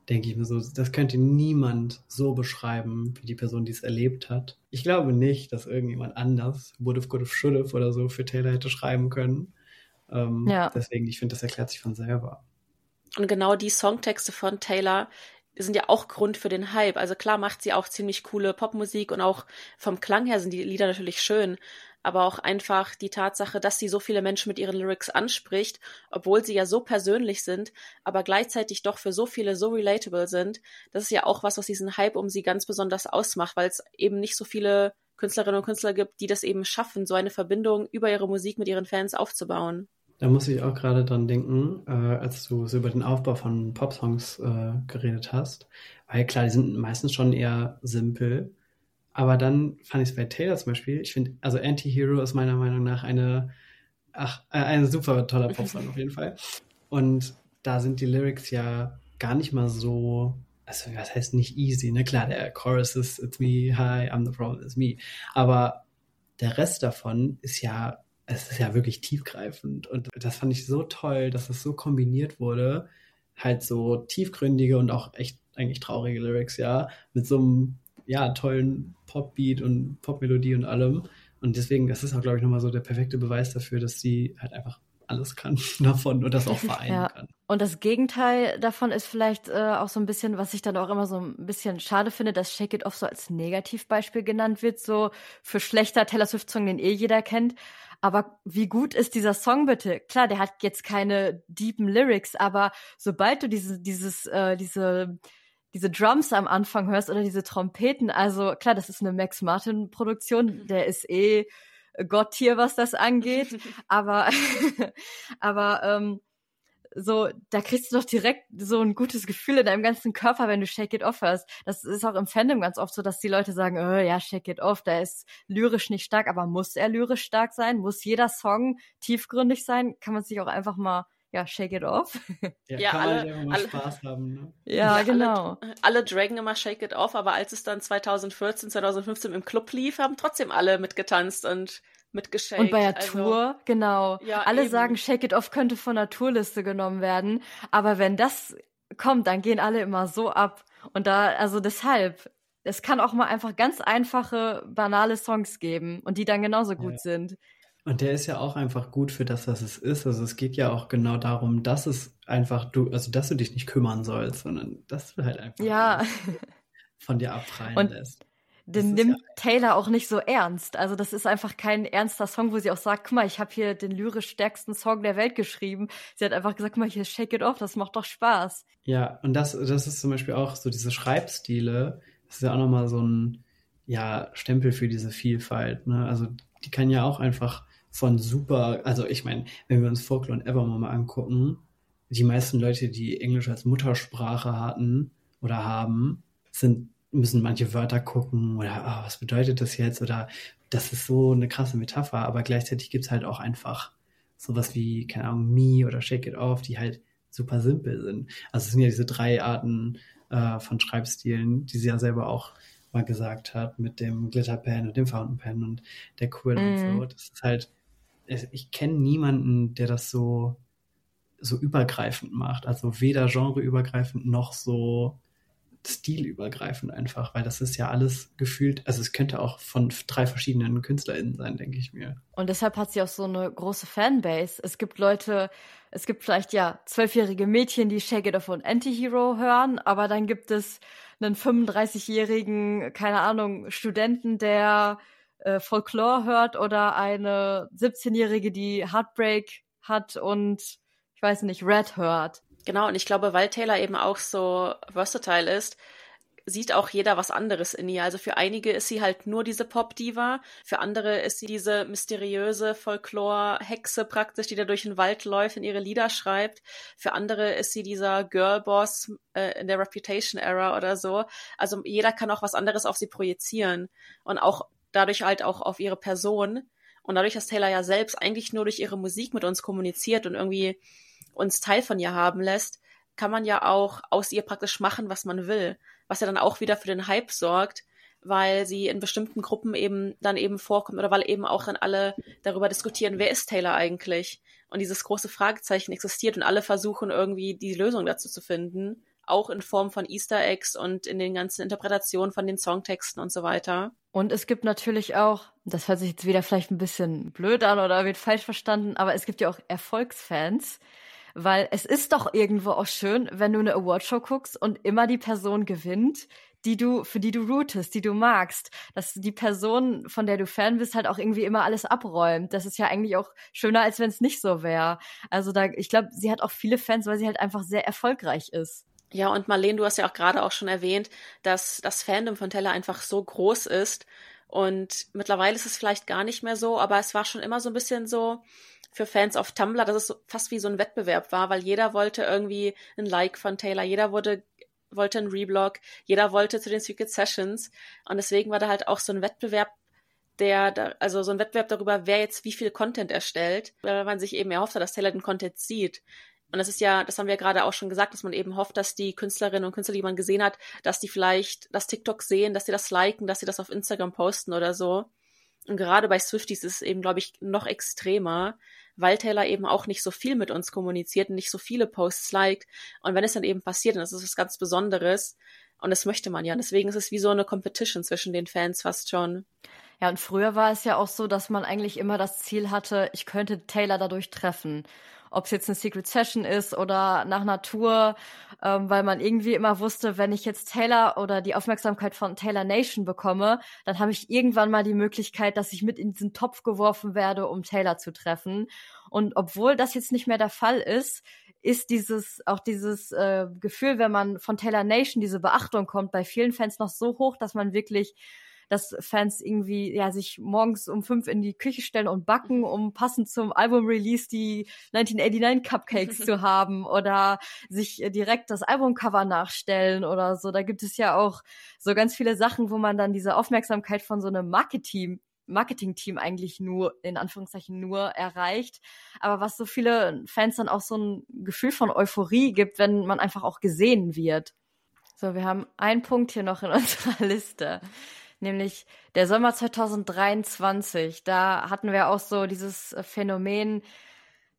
denke ich mir so, das könnte niemand so beschreiben, wie die Person, die es erlebt hat. Ich glaube nicht, dass irgendjemand anders Would've, Could've, Should've oder so für Taylor hätte schreiben können. Ähm, ja. Deswegen, ich finde, das erklärt sich von selber. Und genau die Songtexte von Taylor sind ja auch Grund für den Hype. Also klar macht sie auch ziemlich coole Popmusik und auch vom Klang her sind die Lieder natürlich schön, aber auch einfach die Tatsache, dass sie so viele Menschen mit ihren Lyrics anspricht, obwohl sie ja so persönlich sind, aber gleichzeitig doch für so viele so relatable sind. Das ist ja auch was, was diesen Hype um sie ganz besonders ausmacht, weil es eben nicht so viele Künstlerinnen und Künstler gibt, die das eben schaffen, so eine Verbindung über ihre Musik mit ihren Fans aufzubauen. Da muss ich auch gerade dran denken, äh, als du so über den Aufbau von Popsongs äh, geredet hast. Weil klar, die sind meistens schon eher simpel. Aber dann fand ich es bei Taylor zum Beispiel, ich finde, also Anti-Hero ist meiner Meinung nach eine, ach, äh, ein super toller Popsong auf jeden Fall. Und da sind die Lyrics ja gar nicht mal so, also was heißt nicht easy, ne? Klar, der Chorus ist It's me, hi, I'm the problem, it's me. Aber der Rest davon ist ja es ist ja wirklich tiefgreifend. Und das fand ich so toll, dass es so kombiniert wurde. Halt so tiefgründige und auch echt eigentlich traurige Lyrics, ja, mit so einem ja, tollen Popbeat und Popmelodie und allem. Und deswegen, das ist auch, glaube ich, nochmal so der perfekte Beweis dafür, dass sie halt einfach alles kann davon und das auch vereinen ja. kann. Und das Gegenteil davon ist vielleicht äh, auch so ein bisschen, was ich dann auch immer so ein bisschen schade finde, dass Shake It Off so als Negativbeispiel genannt wird, so für schlechter Taylor Swift-Song, den eh jeder kennt. Aber wie gut ist dieser Song bitte? Klar, der hat jetzt keine deepen Lyrics, aber sobald du diese, dieses, äh, diese, diese Drums am Anfang hörst oder diese Trompeten, also klar, das ist eine Max Martin Produktion, der ist eh Gott hier, was das angeht, aber, aber ähm, so, da kriegst du doch direkt so ein gutes Gefühl in deinem ganzen Körper, wenn du Shake It Off hörst. Das ist auch im Fandom ganz oft so, dass die Leute sagen, oh, ja, Shake It Off, der ist lyrisch nicht stark, aber muss er lyrisch stark sein? Muss jeder Song tiefgründig sein? Kann man sich auch einfach mal ja, Shake It Off. Ja, ja alle, alle Spaß haben, ne? Ja, ja genau. Alle, alle Dragon immer Shake It Off, aber als es dann 2014, 2015 im Club lief, haben trotzdem alle mitgetanzt und mitgeschakt. Und bei der also, Tour, genau. Ja, Alle eben. sagen, Shake It Off könnte von der Tourliste genommen werden. Aber wenn das kommt, dann gehen alle immer so ab. Und da, also deshalb, es kann auch mal einfach ganz einfache, banale Songs geben und die dann genauso gut ja. sind. Und der ist ja auch einfach gut für das, was es ist. Also es geht ja auch genau darum, dass es einfach du, also dass du dich nicht kümmern sollst, sondern dass du halt einfach ja. von dir abprallen und lässt den nimmt ja Taylor auch nicht so ernst. Also das ist einfach kein ernster Song, wo sie auch sagt, guck mal, ich habe hier den lyrisch stärksten Song der Welt geschrieben. Sie hat einfach gesagt, guck mal, hier Shake It Off, das macht doch Spaß. Ja, und das, das ist zum Beispiel auch so diese Schreibstile, das ist ja auch nochmal so ein ja, Stempel für diese Vielfalt. Ne? Also die kann ja auch einfach von super, also ich meine, wenn wir uns Folklore und Evermore mal angucken, die meisten Leute, die Englisch als Muttersprache hatten oder haben, sind müssen manche Wörter gucken oder oh, was bedeutet das jetzt oder das ist so eine krasse Metapher, aber gleichzeitig gibt's halt auch einfach sowas wie, keine Ahnung, Me oder Shake It Off, die halt super simpel sind. Also es sind ja diese drei Arten äh, von Schreibstilen, die sie ja selber auch mal gesagt hat, mit dem Glitterpen und dem Fountain Pen und der Quill mm. und so. Mhm. Das ist halt, ich kenne niemanden, der das so, so übergreifend macht. Also weder genreübergreifend noch so stilübergreifend einfach, weil das ist ja alles gefühlt, also es könnte auch von drei verschiedenen KünstlerInnen sein, denke ich mir. Und deshalb hat sie auch so eine große Fanbase. Es gibt Leute, es gibt vielleicht ja zwölfjährige Mädchen, die Shake It Off Anti-Hero hören, aber dann gibt es einen 35-jährigen, keine Ahnung, Studenten, der äh, Folklore hört oder eine 17-jährige, die Heartbreak hat und ich weiß nicht, Red hört. Genau, und ich glaube, weil Taylor eben auch so versatile ist, sieht auch jeder was anderes in ihr. Also für einige ist sie halt nur diese Pop-Diva, für andere ist sie diese mysteriöse Folklore-Hexe praktisch, die da durch den Wald läuft und ihre Lieder schreibt. Für andere ist sie dieser Girlboss äh, in der Reputation-Era oder so. Also jeder kann auch was anderes auf sie projizieren und auch dadurch halt auch auf ihre Person. Und dadurch, dass Taylor ja selbst eigentlich nur durch ihre Musik mit uns kommuniziert und irgendwie uns Teil von ihr haben lässt, kann man ja auch aus ihr praktisch machen, was man will. Was ja dann auch wieder für den Hype sorgt, weil sie in bestimmten Gruppen eben dann eben vorkommt oder weil eben auch dann alle darüber diskutieren, wer ist Taylor eigentlich? Und dieses große Fragezeichen existiert und alle versuchen irgendwie die Lösung dazu zu finden auch in Form von Easter Eggs und in den ganzen Interpretationen von den Songtexten und so weiter. Und es gibt natürlich auch, das hört sich jetzt wieder vielleicht ein bisschen blöd an oder wird falsch verstanden, aber es gibt ja auch Erfolgsfans, weil es ist doch irgendwo auch schön, wenn du eine Awardshow guckst und immer die Person gewinnt, die du, für die du rootest, die du magst, dass die Person, von der du Fan bist, halt auch irgendwie immer alles abräumt. Das ist ja eigentlich auch schöner, als wenn es nicht so wäre. Also da, ich glaube, sie hat auch viele Fans, weil sie halt einfach sehr erfolgreich ist. Ja, und Marlene, du hast ja auch gerade auch schon erwähnt, dass das Fandom von Teller einfach so groß ist. Und mittlerweile ist es vielleicht gar nicht mehr so, aber es war schon immer so ein bisschen so für Fans auf Tumblr, dass es so, fast wie so ein Wettbewerb war, weil jeder wollte irgendwie ein Like von Taylor, jeder wurde, wollte ein Reblog, jeder wollte zu den Secret Sessions. Und deswegen war da halt auch so ein Wettbewerb, der, also so ein Wettbewerb darüber, wer jetzt wie viel Content erstellt, weil man sich eben erhofft hat, dass Taylor den Content sieht. Und das ist ja, das haben wir gerade auch schon gesagt, dass man eben hofft, dass die Künstlerinnen und Künstler, die man gesehen hat, dass die vielleicht das TikTok sehen, dass sie das liken, dass sie das auf Instagram posten oder so. Und gerade bei Swifties ist es eben, glaube ich, noch extremer, weil Taylor eben auch nicht so viel mit uns kommuniziert und nicht so viele Posts liked. Und wenn es dann eben passiert, dann ist es was ganz Besonderes. Und das möchte man ja. Deswegen ist es wie so eine Competition zwischen den Fans fast schon. Ja, und früher war es ja auch so, dass man eigentlich immer das Ziel hatte, ich könnte Taylor dadurch treffen ob es jetzt eine Secret Session ist oder nach Natur, ähm, weil man irgendwie immer wusste, wenn ich jetzt Taylor oder die Aufmerksamkeit von Taylor Nation bekomme, dann habe ich irgendwann mal die Möglichkeit, dass ich mit in diesen Topf geworfen werde, um Taylor zu treffen. Und obwohl das jetzt nicht mehr der Fall ist, ist dieses auch dieses äh, Gefühl, wenn man von Taylor Nation diese Beachtung kommt, bei vielen Fans noch so hoch, dass man wirklich dass Fans irgendwie ja sich morgens um fünf in die Küche stellen und backen, um passend zum Album-Release die 1989 Cupcakes zu haben oder sich direkt das Albumcover nachstellen oder so. Da gibt es ja auch so ganz viele Sachen, wo man dann diese Aufmerksamkeit von so einem Marketing Marketing-Team eigentlich nur, in Anführungszeichen nur erreicht. Aber was so viele Fans dann auch so ein Gefühl von Euphorie gibt, wenn man einfach auch gesehen wird. So, wir haben einen Punkt hier noch in unserer Liste nämlich der Sommer 2023. Da hatten wir auch so dieses Phänomen,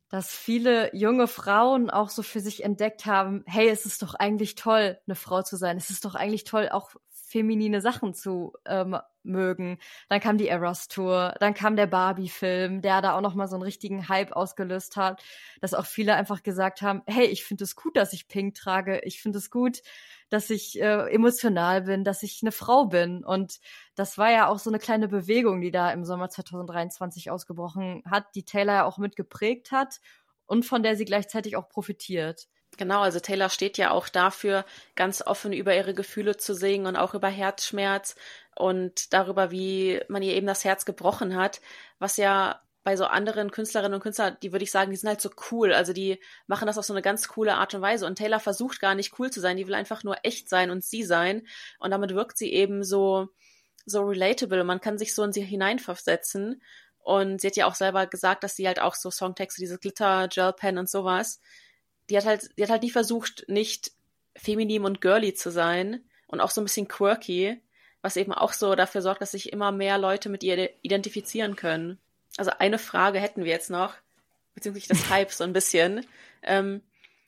dass viele junge Frauen auch so für sich entdeckt haben, hey, es ist doch eigentlich toll, eine Frau zu sein. Es ist doch eigentlich toll, auch feminine Sachen zu ähm, mögen. Dann kam die Eros Tour, dann kam der Barbie-Film, der da auch noch mal so einen richtigen Hype ausgelöst hat, dass auch viele einfach gesagt haben, hey, ich finde es gut, dass ich Pink trage. Ich finde es gut, dass ich äh, emotional bin, dass ich eine Frau bin. Und das war ja auch so eine kleine Bewegung, die da im Sommer 2023 ausgebrochen hat, die Taylor ja auch mitgeprägt hat und von der sie gleichzeitig auch profitiert. Genau, also Taylor steht ja auch dafür, ganz offen über ihre Gefühle zu singen und auch über Herzschmerz und darüber, wie man ihr eben das Herz gebrochen hat, was ja bei so anderen Künstlerinnen und Künstlern, die würde ich sagen, die sind halt so cool. Also die machen das auf so eine ganz coole Art und Weise. Und Taylor versucht gar nicht cool zu sein, die will einfach nur echt sein und sie sein. Und damit wirkt sie eben so, so relatable. Man kann sich so in sie hineinversetzen. Und sie hat ja auch selber gesagt, dass sie halt auch so Songtexte, diese Glitter, Gel Pen und sowas, die hat halt, die hat halt nie versucht, nicht feminin und girly zu sein und auch so ein bisschen quirky, was eben auch so dafür sorgt, dass sich immer mehr Leute mit ihr identifizieren können. Also eine Frage hätten wir jetzt noch, bezüglich des Hypes so ein bisschen. Ähm,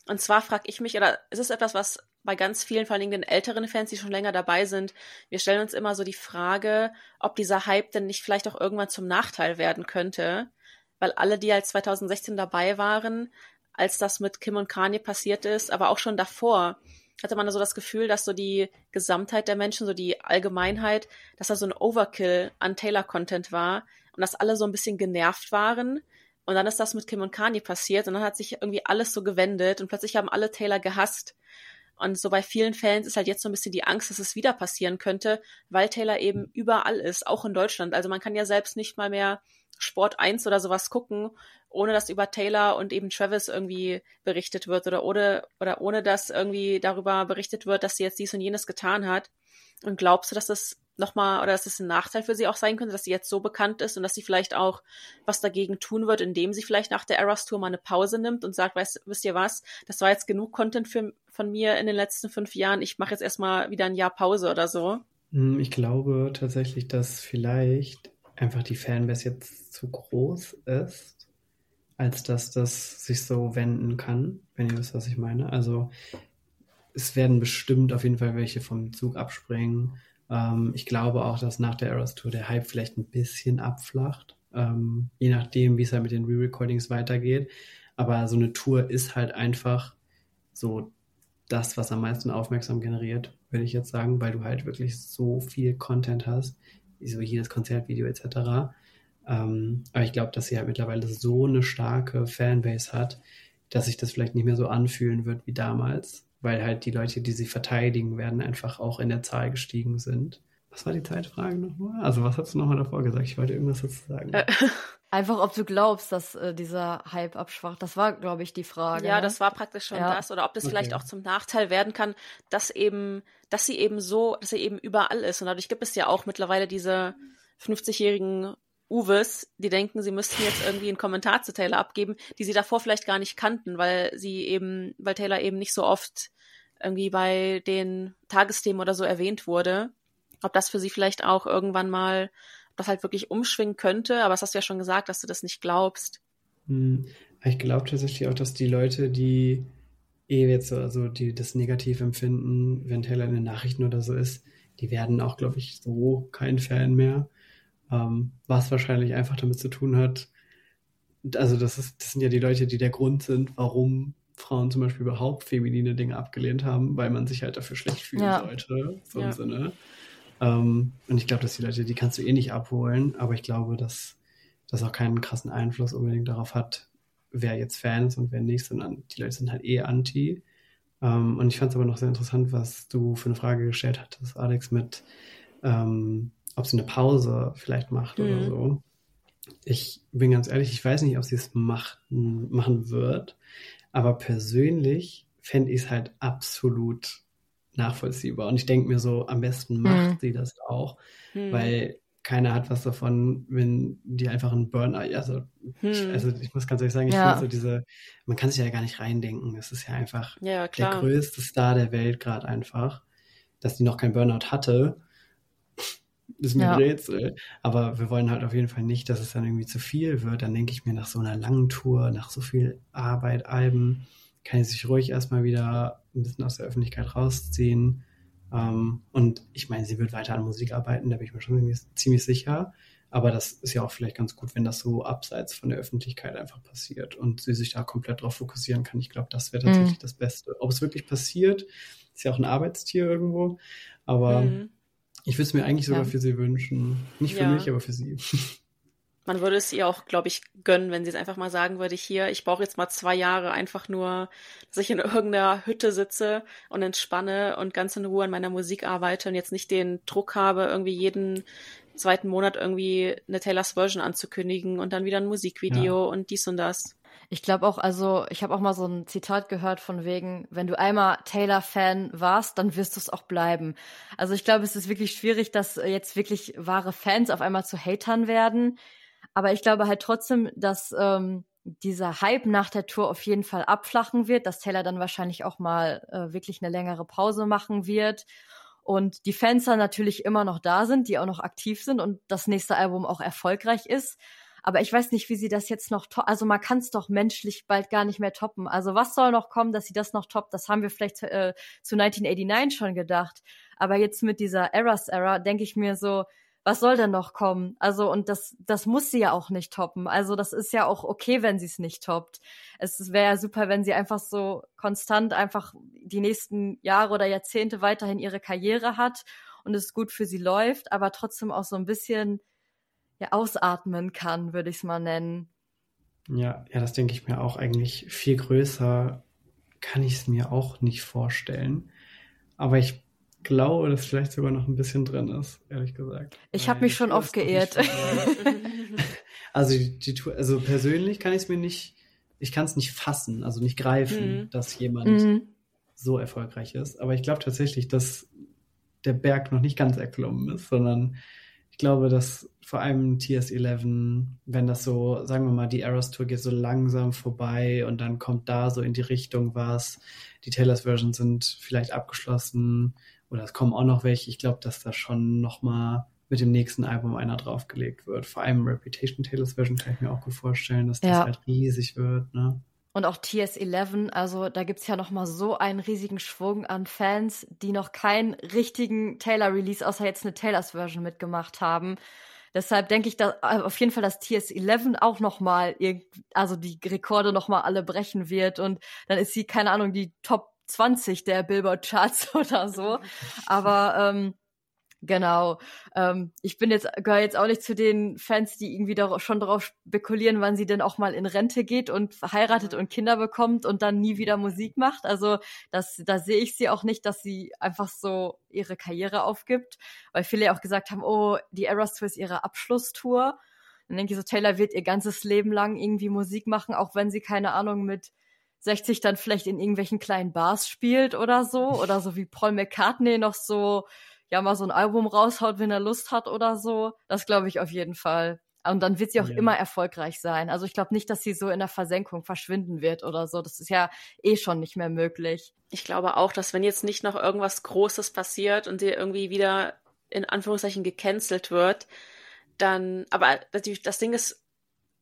und zwar frage ich mich, oder ist es etwas, was bei ganz vielen, vor allem den älteren Fans, die schon länger dabei sind, wir stellen uns immer so die Frage, ob dieser Hype denn nicht vielleicht auch irgendwann zum Nachteil werden könnte, weil alle, die als 2016 dabei waren, als das mit Kim und Kanye passiert ist, aber auch schon davor, hatte man so das Gefühl, dass so die Gesamtheit der Menschen, so die Allgemeinheit, dass da so ein Overkill an Taylor-Content war, und dass alle so ein bisschen genervt waren. Und dann ist das mit Kim und Kanye passiert und dann hat sich irgendwie alles so gewendet und plötzlich haben alle Taylor gehasst. Und so bei vielen Fans ist halt jetzt so ein bisschen die Angst, dass es wieder passieren könnte, weil Taylor eben überall ist, auch in Deutschland. Also man kann ja selbst nicht mal mehr Sport 1 oder sowas gucken, ohne dass über Taylor und eben Travis irgendwie berichtet wird oder ohne, oder ohne dass irgendwie darüber berichtet wird, dass sie jetzt dies und jenes getan hat. Und glaubst du, dass das nochmal, oder dass es ein Nachteil für sie auch sein könnte, dass sie jetzt so bekannt ist und dass sie vielleicht auch was dagegen tun wird, indem sie vielleicht nach der Eras Tour mal eine Pause nimmt und sagt, weißt, wisst ihr was, das war jetzt genug Content für, von mir in den letzten fünf Jahren, ich mache jetzt erstmal wieder ein Jahr Pause oder so. Hm, ich glaube tatsächlich, dass vielleicht einfach die Fanbase jetzt zu groß ist, als dass das sich so wenden kann, wenn ihr wisst, was ich meine. Also es werden bestimmt auf jeden Fall welche vom Zug abspringen ähm, ich glaube auch, dass nach der Eras Tour der Hype vielleicht ein bisschen abflacht, ähm, je nachdem, wie es halt mit den Re-Recordings weitergeht. Aber so eine Tour ist halt einfach so das, was am meisten Aufmerksam generiert, würde ich jetzt sagen, weil du halt wirklich so viel Content hast, wie so jedes Konzertvideo etc. Ähm, aber ich glaube, dass sie halt mittlerweile so eine starke Fanbase hat, dass sich das vielleicht nicht mehr so anfühlen wird wie damals weil halt die Leute, die sie verteidigen werden, einfach auch in der Zahl gestiegen sind. Was war die Zeitfrage nochmal? Also was hast du nochmal davor gesagt? Ich wollte irgendwas dazu sagen. Äh, einfach, ob du glaubst, dass äh, dieser Hype abschwacht. Das war, glaube ich, die Frage. Ja, ne? das war praktisch schon ja. das. Oder ob das okay. vielleicht auch zum Nachteil werden kann, dass eben, dass sie eben so, dass sie eben überall ist. Und dadurch gibt es ja auch mittlerweile diese 50-jährigen Uwes, die denken, sie müssten jetzt irgendwie einen Kommentar zu Taylor abgeben, die sie davor vielleicht gar nicht kannten, weil sie eben, weil Taylor eben nicht so oft irgendwie bei den Tagesthemen oder so erwähnt wurde. Ob das für sie vielleicht auch irgendwann mal, das halt wirklich umschwingen könnte, aber das hast du ja schon gesagt, dass du das nicht glaubst. Hm, ich glaube tatsächlich auch, dass die Leute, die eh jetzt so, also die das negativ empfinden, wenn Taylor in den Nachrichten oder so ist, die werden auch, glaube ich, so kein Fan mehr. Ähm, was wahrscheinlich einfach damit zu tun hat, also das, ist, das sind ja die Leute, die der Grund sind, warum Frauen zum Beispiel überhaupt feminine Dinge abgelehnt haben, weil man sich halt dafür schlecht fühlen ja. sollte, so ja. im Sinne. Ähm, und ich glaube, dass die Leute, die kannst du eh nicht abholen, aber ich glaube, dass das auch keinen krassen Einfluss unbedingt darauf hat, wer jetzt Fan ist und wer nicht, sondern die Leute sind halt eh anti. Ähm, und ich fand es aber noch sehr interessant, was du für eine Frage gestellt hattest, Alex, mit ähm, ob sie eine Pause vielleicht macht mhm. oder so. Ich bin ganz ehrlich, ich weiß nicht, ob sie es machen, machen wird, aber persönlich fände ich es halt absolut nachvollziehbar. Und ich denke mir so, am besten macht mhm. sie das auch, mhm. weil keiner hat was davon, wenn die einfach einen Burnout, also, hm. ich, also ich muss ganz ehrlich sagen, ich ja. finde so diese, man kann sich ja gar nicht reindenken. Es ist ja einfach ja, der größte Star der Welt gerade einfach, dass die noch keinen Burnout hatte ist mir ja. ein Rätsel. Aber wir wollen halt auf jeden Fall nicht, dass es dann irgendwie zu viel wird. Dann denke ich mir, nach so einer langen Tour, nach so viel Arbeit, Alben, kann ich sich ruhig erstmal wieder ein bisschen aus der Öffentlichkeit rausziehen. Ähm, und ich meine, sie wird weiter an Musik arbeiten, da bin ich mir schon ziemlich, ziemlich sicher. Aber das ist ja auch vielleicht ganz gut, wenn das so abseits von der Öffentlichkeit einfach passiert und sie sich da komplett drauf fokussieren kann. Ich glaube, das wäre tatsächlich mhm. das Beste. Ob es wirklich passiert, ist ja auch ein Arbeitstier irgendwo. Aber mhm. Ich würde es mir eigentlich sogar ja. für sie wünschen. Nicht für ja. mich, aber für sie. Man würde es ihr auch, glaube ich, gönnen, wenn sie es einfach mal sagen würde, hier, ich brauche jetzt mal zwei Jahre einfach nur, dass ich in irgendeiner Hütte sitze und entspanne und ganz in Ruhe an meiner Musik arbeite und jetzt nicht den Druck habe, irgendwie jeden zweiten Monat irgendwie eine Taylors Version anzukündigen und dann wieder ein Musikvideo ja. und dies und das. Ich glaube auch, also ich habe auch mal so ein Zitat gehört von wegen, wenn du einmal Taylor-Fan warst, dann wirst du es auch bleiben. Also ich glaube, es ist wirklich schwierig, dass jetzt wirklich wahre Fans auf einmal zu Hatern werden. Aber ich glaube halt trotzdem, dass ähm, dieser Hype nach der Tour auf jeden Fall abflachen wird, dass Taylor dann wahrscheinlich auch mal äh, wirklich eine längere Pause machen wird und die Fans dann natürlich immer noch da sind, die auch noch aktiv sind und das nächste Album auch erfolgreich ist. Aber ich weiß nicht, wie sie das jetzt noch, also man kann es doch menschlich bald gar nicht mehr toppen. Also was soll noch kommen, dass sie das noch toppt? Das haben wir vielleicht äh, zu 1989 schon gedacht. Aber jetzt mit dieser Eras Era denke ich mir so, was soll denn noch kommen? Also, und das, das muss sie ja auch nicht toppen. Also, das ist ja auch okay, wenn sie es nicht toppt. Es wäre ja super, wenn sie einfach so konstant einfach die nächsten Jahre oder Jahrzehnte weiterhin ihre Karriere hat und es gut für sie läuft, aber trotzdem auch so ein bisschen ja, ausatmen kann, würde ich es mal nennen. Ja, ja, das denke ich mir auch eigentlich viel größer kann ich es mir auch nicht vorstellen. Aber ich glaube, dass vielleicht sogar noch ein bisschen drin ist, ehrlich gesagt. Ich habe mich schon oft geehrt. also die, die also persönlich kann ich es mir nicht, ich kann es nicht fassen, also nicht greifen, mhm. dass jemand mhm. so erfolgreich ist. Aber ich glaube tatsächlich, dass der Berg noch nicht ganz erklommen ist, sondern ich glaube, dass vor allem TS11, wenn das so, sagen wir mal, die Eras Tour geht so langsam vorbei und dann kommt da so in die Richtung was, die Taylors Version sind vielleicht abgeschlossen oder es kommen auch noch welche. Ich glaube, dass da schon nochmal mit dem nächsten Album einer draufgelegt wird. Vor allem Reputation Taylors Version kann ich mir auch gut vorstellen, dass das ja. halt riesig wird, ne? Und auch TS11, also da gibt es ja nochmal so einen riesigen Schwung an Fans, die noch keinen richtigen Taylor-Release, außer jetzt eine Taylors Version mitgemacht haben. Deshalb denke ich dass äh, auf jeden Fall, dass TS11 auch nochmal, also die Rekorde nochmal alle brechen wird und dann ist sie, keine Ahnung, die Top 20 der Billboard-Charts oder so. Aber ähm, Genau. Ähm, ich bin jetzt, gehöre jetzt auch nicht zu den Fans, die irgendwie da, schon darauf spekulieren, wann sie denn auch mal in Rente geht und heiratet und Kinder bekommt und dann nie wieder Musik macht. Also das, da sehe ich sie auch nicht, dass sie einfach so ihre Karriere aufgibt, weil viele ja auch gesagt haben, oh, die Eras Tour ist ihre Abschlusstour. Dann denke ich so, Taylor wird ihr ganzes Leben lang irgendwie Musik machen, auch wenn sie keine Ahnung mit 60 dann vielleicht in irgendwelchen kleinen Bars spielt oder so oder so wie Paul McCartney noch so ja mal so ein Album raushaut, wenn er Lust hat oder so. Das glaube ich auf jeden Fall. Und dann wird sie auch ja. immer erfolgreich sein. Also ich glaube nicht, dass sie so in der Versenkung verschwinden wird oder so. Das ist ja eh schon nicht mehr möglich. Ich glaube auch, dass wenn jetzt nicht noch irgendwas Großes passiert und sie irgendwie wieder in Anführungszeichen gecancelt wird, dann, aber das Ding ist,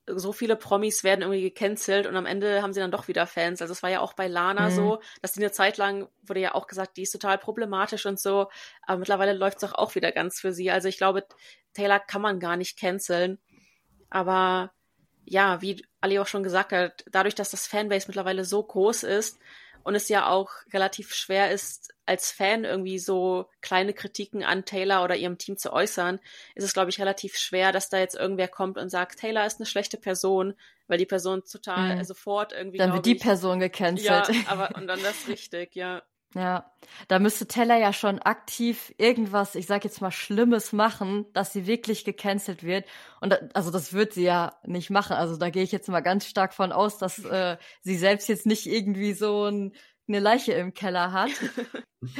so viele Promis werden irgendwie gecancelt und am Ende haben sie dann doch wieder Fans. Also es war ja auch bei Lana mhm. so, dass die eine Zeit lang wurde ja auch gesagt, die ist total problematisch und so, aber mittlerweile läuft es doch auch wieder ganz für sie. Also ich glaube, Taylor kann man gar nicht canceln. Aber ja, wie Ali auch schon gesagt hat, dadurch, dass das Fanbase mittlerweile so groß ist und es ja auch relativ schwer ist, als Fan irgendwie so kleine Kritiken an Taylor oder ihrem Team zu äußern, ist es, glaube ich, relativ schwer, dass da jetzt irgendwer kommt und sagt, Taylor ist eine schlechte Person, weil die Person total mhm. sofort irgendwie. Dann wird die ich, Person gecancelt. Ja, aber und dann das richtig, ja. Ja, da müsste Taylor ja schon aktiv irgendwas, ich sag jetzt mal Schlimmes machen, dass sie wirklich gecancelt wird. Und da, also das wird sie ja nicht machen. Also da gehe ich jetzt mal ganz stark von aus, dass äh, sie selbst jetzt nicht irgendwie so ein eine Leiche im Keller hat.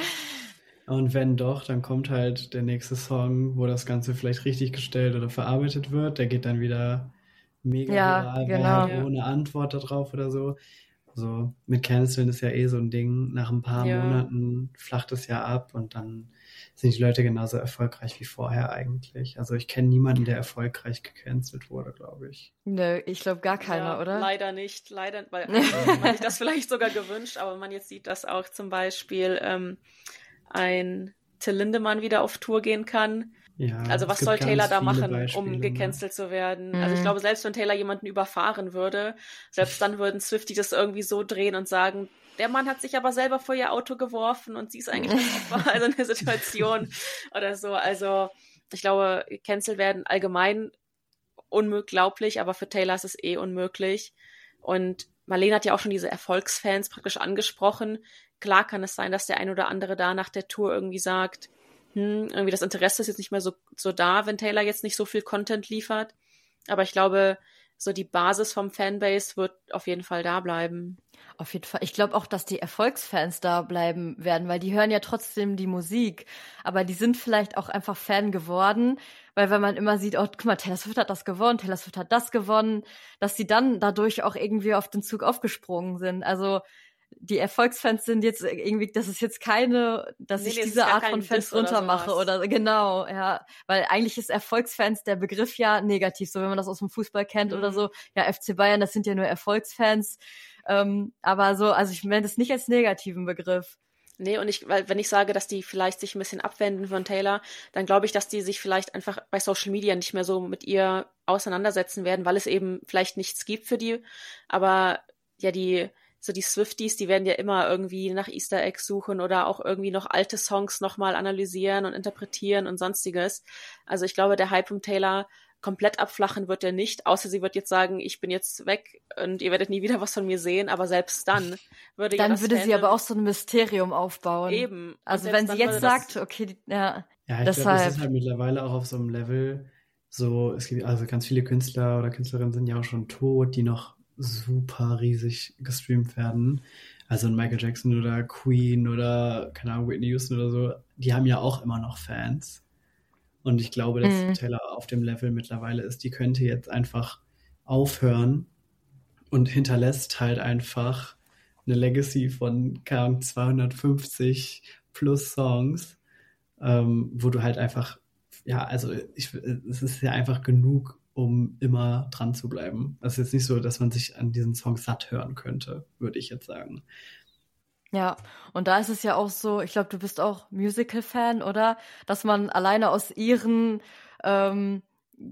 Und wenn doch, dann kommt halt der nächste Song, wo das Ganze vielleicht richtig gestellt oder verarbeitet wird. Der geht dann wieder mega ja, viral, genau. Halt ohne Antwort darauf oder so. Also mit Canceln ist ja eh so ein Ding. Nach ein paar ja. Monaten flacht es ja ab und dann sind die Leute genauso erfolgreich wie vorher eigentlich. Also ich kenne niemanden, der erfolgreich gecancelt wurde, glaube ich. Nö, ich glaube gar keiner, ja, oder? Leider nicht, leider, weil man sich das vielleicht sogar gewünscht, aber man jetzt sieht, dass auch zum Beispiel ähm, ein Till Lindemann wieder auf Tour gehen kann. Ja, also was soll Taylor da machen, Beispiele, um ne? gecancelt zu werden? Mhm. Also ich mhm. glaube, selbst wenn Taylor jemanden überfahren würde, selbst dann würden Swifty das irgendwie so drehen und sagen, der Mann hat sich aber selber vor ihr Auto geworfen und sie ist eigentlich das Opfer also eine Situation oder so. Also ich glaube, cancel werden allgemein unmöglich, aber für Taylor ist es eh unmöglich. Und Marlene hat ja auch schon diese Erfolgsfans praktisch angesprochen. Klar kann es sein, dass der ein oder andere da nach der Tour irgendwie sagt, hm, irgendwie das Interesse ist jetzt nicht mehr so, so da, wenn Taylor jetzt nicht so viel Content liefert. Aber ich glaube, so die Basis vom Fanbase wird auf jeden Fall da bleiben. Auf jeden Fall. Ich glaube auch, dass die Erfolgsfans da bleiben werden, weil die hören ja trotzdem die Musik. Aber die sind vielleicht auch einfach Fan geworden, weil wenn man immer sieht, oh, guck mal, Taylor Swift hat das gewonnen, Taylor Swift hat das gewonnen, dass sie dann dadurch auch irgendwie auf den Zug aufgesprungen sind. Also die Erfolgsfans sind jetzt irgendwie, das ist jetzt keine, dass nee, ich diese Art von Fans runtermache oder, oder, genau, ja, weil eigentlich ist Erfolgsfans der Begriff ja negativ, so wenn man das aus dem Fußball kennt mhm. oder so, ja, FC Bayern, das sind ja nur Erfolgsfans, ähm, aber so, also ich meine das nicht als negativen Begriff. Nee, und ich, weil wenn ich sage, dass die vielleicht sich ein bisschen abwenden von Taylor, dann glaube ich, dass die sich vielleicht einfach bei Social Media nicht mehr so mit ihr auseinandersetzen werden, weil es eben vielleicht nichts gibt für die. Aber ja, die, so die Swifties, die werden ja immer irgendwie nach Easter Eggs suchen oder auch irgendwie noch alte Songs nochmal analysieren und interpretieren und sonstiges. Also ich glaube, der Hype um Taylor komplett abflachen wird er nicht, außer sie wird jetzt sagen, ich bin jetzt weg und ihr werdet nie wieder was von mir sehen, aber selbst dann würde Dann ja würde sie aber auch so ein Mysterium aufbauen. Eben. Also wenn sie jetzt sagt, okay, ja. Ja, ich glaube, das ist halt mittlerweile auch auf so einem Level so, es gibt also ganz viele Künstler oder Künstlerinnen sind ja auch schon tot, die noch super riesig gestreamt werden. Also Michael Jackson oder Queen oder, keine Ahnung, Whitney Houston oder so, die haben ja auch immer noch Fans. Und ich glaube, dass mhm. Taylor auf dem Level mittlerweile ist, die könnte jetzt einfach aufhören und hinterlässt halt einfach eine Legacy von 250 plus Songs, ähm, wo du halt einfach, ja, also ich, es ist ja einfach genug, um immer dran zu bleiben. Es ist jetzt nicht so, dass man sich an diesen Song satt hören könnte, würde ich jetzt sagen. Ja, und da ist es ja auch so, ich glaube, du bist auch Musical-Fan, oder? Dass man alleine aus ihren ähm,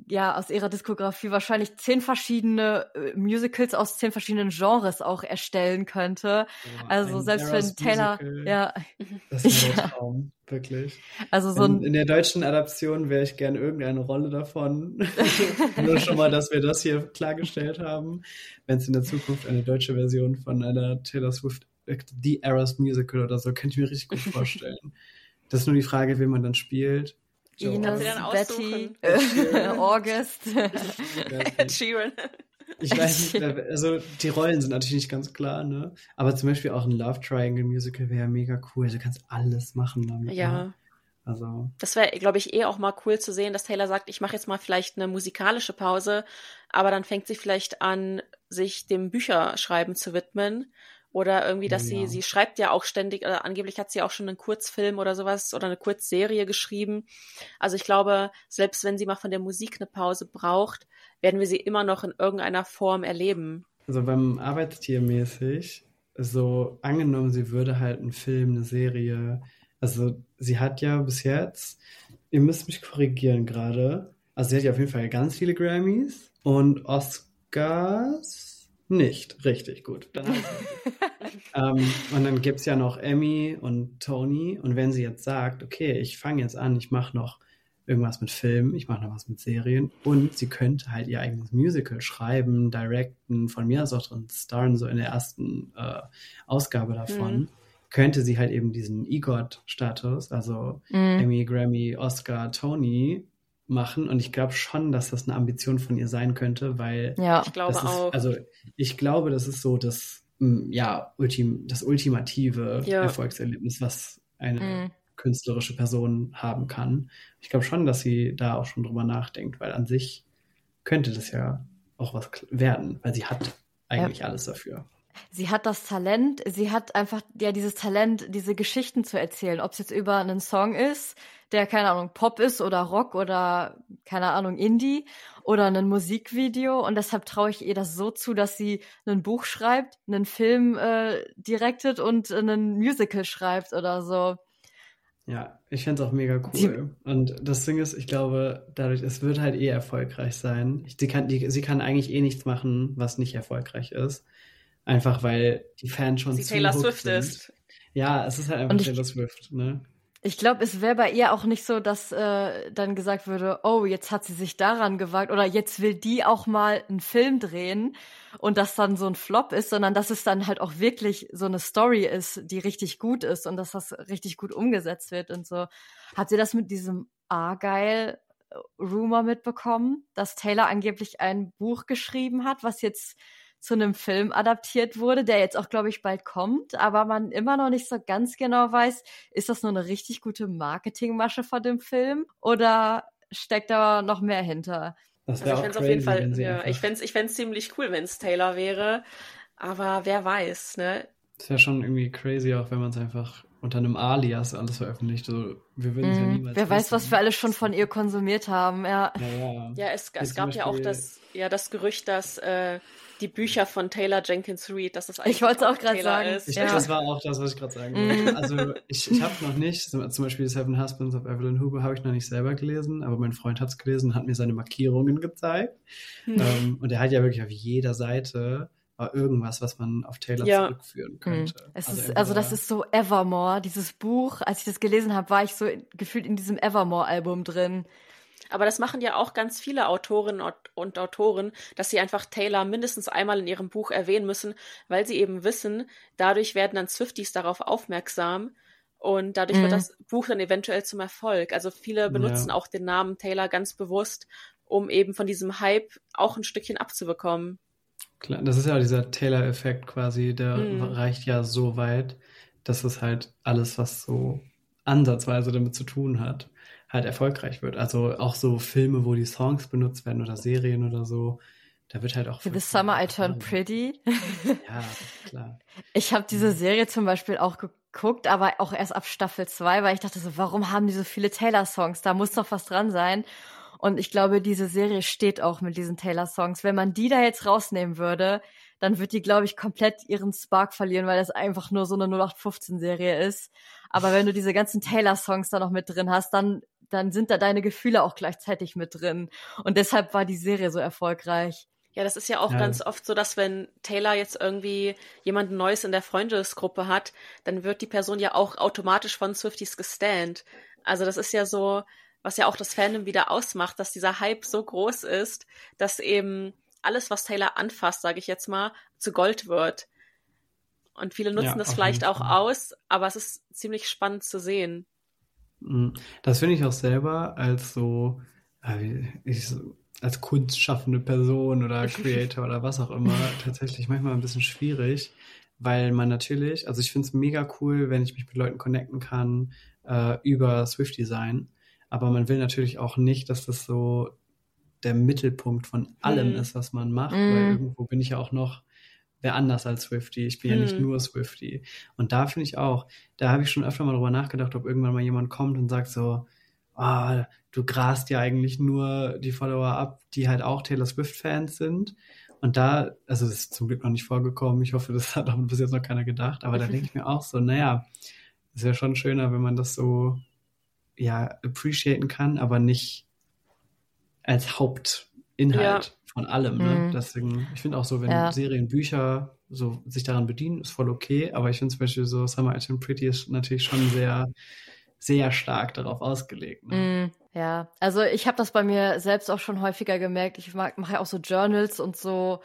ja aus ihrer Diskografie wahrscheinlich zehn verschiedene äh, Musicals aus zehn verschiedenen Genres auch erstellen könnte. Ja, also selbst wenn Taylor, Musical, ja, das wäre ja. Traum, wirklich. Also so in, in der deutschen Adaption wäre ich gerne irgendeine Rolle davon. Nur schon mal, dass wir das hier klargestellt haben. Wenn es in der Zukunft eine deutsche Version von einer Taylor Swift äh, The Eras Musical oder so, könnte ich mir richtig gut vorstellen. das ist nur die Frage, wen man dann spielt. Ines, Betty, August, Sheeran. Ich weiß nicht, also die Rollen sind natürlich nicht ganz klar, ne? Aber zum Beispiel auch ein Love Triangle Musical wäre mega cool. Du kannst alles machen damit. Ja. Ne? Also. Das wäre, glaube ich, eh auch mal cool zu sehen, dass Taylor sagt, ich mache jetzt mal vielleicht eine musikalische Pause, aber dann fängt sie vielleicht an, sich dem Bücherschreiben zu widmen oder irgendwie, dass ja. sie, sie schreibt ja auch ständig, oder angeblich hat sie auch schon einen Kurzfilm oder sowas oder eine Kurzserie geschrieben. Also ich glaube, selbst wenn sie mal von der Musik eine Pause braucht, werden wir sie immer noch in irgendeiner Form erleben. Also beim Arbeitstier mäßig, so angenommen, sie würde halt einen Film, eine Serie, also sie hat ja bis jetzt, ihr müsst mich korrigieren gerade, also sie hat ja auf jeden Fall ganz viele Grammys und Oscars nicht, richtig, gut. Dann ähm, und dann gibt es ja noch Emmy und Tony. Und wenn sie jetzt sagt, okay, ich fange jetzt an, ich mache noch irgendwas mit Filmen, ich mache noch was mit Serien und sie könnte halt ihr eigenes Musical schreiben, directen, von mir aus auch drin starren, so in der ersten äh, Ausgabe davon, mhm. könnte sie halt eben diesen EGOT-Status, also mhm. Emmy, Grammy, Oscar, Tony, machen. Und ich glaube schon, dass das eine Ambition von ihr sein könnte, weil ja, ich glaube ist, auch. Also ich glaube, das ist so das, mm, ja, ultim, das ultimative ja. Erfolgserlebnis, was eine mhm. künstlerische Person haben kann. Ich glaube schon, dass sie da auch schon drüber nachdenkt, weil an sich könnte das ja auch was werden, weil sie hat eigentlich ja. alles dafür. Sie hat das Talent, sie hat einfach ja dieses Talent, diese Geschichten zu erzählen, ob es jetzt über einen Song ist, der, keine Ahnung, Pop ist oder Rock oder, keine Ahnung, Indie oder ein Musikvideo. Und deshalb traue ich ihr das so zu, dass sie ein Buch schreibt, einen Film äh, directet und einen Musical schreibt oder so. Ja, ich fände es auch mega cool. Sie, und das Ding ist, ich glaube, dadurch, es wird halt eh erfolgreich sein. sie, kann, die, sie kann eigentlich eh nichts machen, was nicht erfolgreich ist. Einfach weil die Fans schon sie zu Taylor Swift sind. ist. Ja, es ist halt einfach Taylor Swift, ne? Ich glaube, es wäre bei ihr auch nicht so, dass äh, dann gesagt würde, oh, jetzt hat sie sich daran gewagt oder jetzt will die auch mal einen Film drehen und das dann so ein Flop ist, sondern dass es dann halt auch wirklich so eine Story ist, die richtig gut ist und dass das richtig gut umgesetzt wird und so. Hat sie das mit diesem Argyle Rumor mitbekommen, dass Taylor angeblich ein Buch geschrieben hat, was jetzt zu einem Film adaptiert wurde, der jetzt auch, glaube ich, bald kommt, aber man immer noch nicht so ganz genau weiß, ist das nur eine richtig gute Marketingmasche von dem Film oder steckt da noch mehr hinter? Das also ich fände auf jeden Fall, ja, ich fände es ich fänd's ziemlich cool, wenn es Taylor wäre, aber wer weiß, ne? Das wäre schon irgendwie crazy, auch wenn man es einfach unter einem Alias alles veröffentlicht. Also, wir würden es mm, ja mhm. niemals. Wer weiß, was wir alle schon von ihr konsumiert haben, ja. Ja, ja. ja es, es gab ja auch das, ja, das Gerücht, dass äh, die Bücher von Taylor Jenkins Reid, dass das eigentlich Ich wollte es auch gerade sagen. Ist. Ich, ja. Das war auch das, was ich gerade sagen wollte. also ich, ich habe noch nicht, zum Beispiel Seven Husbands of Evelyn Hugo habe ich noch nicht selber gelesen, aber mein Freund hat es gelesen und hat mir seine Markierungen gezeigt. Hm. Ähm, und er hat ja wirklich auf jeder Seite war irgendwas, was man auf Taylor ja. zurückführen hm. könnte. Es also, ist, also das ist so Evermore, dieses Buch. Als ich das gelesen habe, war ich so gefühlt in diesem Evermore-Album drin. Aber das machen ja auch ganz viele Autorinnen und Autoren, dass sie einfach Taylor mindestens einmal in ihrem Buch erwähnen müssen, weil sie eben wissen, dadurch werden dann Swifties darauf aufmerksam und dadurch mhm. wird das Buch dann eventuell zum Erfolg. Also viele benutzen ja. auch den Namen Taylor ganz bewusst, um eben von diesem Hype auch ein Stückchen abzubekommen. Klar, das ist ja dieser Taylor-Effekt quasi, der mhm. reicht ja so weit, dass es halt alles, was so ansatzweise damit zu tun hat, halt erfolgreich wird. Also auch so Filme, wo die Songs benutzt werden oder Serien oder so, da wird halt auch. For the Summer I Turned Pretty. ja, klar. Ich habe diese Serie zum Beispiel auch geguckt, aber auch erst ab Staffel 2, weil ich dachte so, warum haben die so viele Taylor-Songs? Da muss doch was dran sein. Und ich glaube, diese Serie steht auch mit diesen Taylor-Songs. Wenn man die da jetzt rausnehmen würde, dann wird die, glaube ich, komplett ihren Spark verlieren, weil das einfach nur so eine 0815-Serie ist. Aber wenn du diese ganzen Taylor-Songs da noch mit drin hast, dann, dann sind da deine Gefühle auch gleichzeitig mit drin. Und deshalb war die Serie so erfolgreich. Ja, das ist ja auch ja. ganz oft so, dass wenn Taylor jetzt irgendwie jemanden Neues in der Freundesgruppe hat, dann wird die Person ja auch automatisch von Swifties gestand. Also das ist ja so, was ja auch das Fandom wieder ausmacht, dass dieser Hype so groß ist, dass eben alles, was Taylor anfasst, sage ich jetzt mal, zu Gold wird. Und viele nutzen ja, das vielleicht auch aus, aber es ist ziemlich spannend zu sehen. Mhm. Das finde ich auch selber als so, äh, ich, als kunstschaffende Person oder Creator oder was auch immer, tatsächlich manchmal ein bisschen schwierig, weil man natürlich, also ich finde es mega cool, wenn ich mich mit Leuten connecten kann äh, über Swift Design aber man will natürlich auch nicht, dass das so der Mittelpunkt von allem hm. ist, was man macht, hm. weil irgendwo bin ich ja auch noch wer anders als Swifty. Ich bin hm. ja nicht hm. nur Swifty. Und da finde ich auch, da habe ich schon öfter mal drüber nachgedacht, ob irgendwann mal jemand kommt und sagt so, ah, du grast ja eigentlich nur die Follower ab, die halt auch Taylor Swift-Fans sind. Und da, also das ist zum Glück noch nicht vorgekommen. Ich hoffe, das hat auch bis jetzt noch keiner gedacht. Aber da denke ich mir auch so, naja, ist ja schon schöner, wenn man das so ja appreciaten kann, aber nicht als Hauptinhalt ja. Von allem. Ne? Mhm. Deswegen, ich finde auch so, wenn ja. Serien, Bücher so sich daran bedienen, ist voll okay. Aber ich finde zum Beispiel so Summer I Turn Pretty ist natürlich schon sehr, sehr stark darauf ausgelegt. Ne? Mhm. Ja, also ich habe das bei mir selbst auch schon häufiger gemerkt. Ich mache ja auch so Journals und so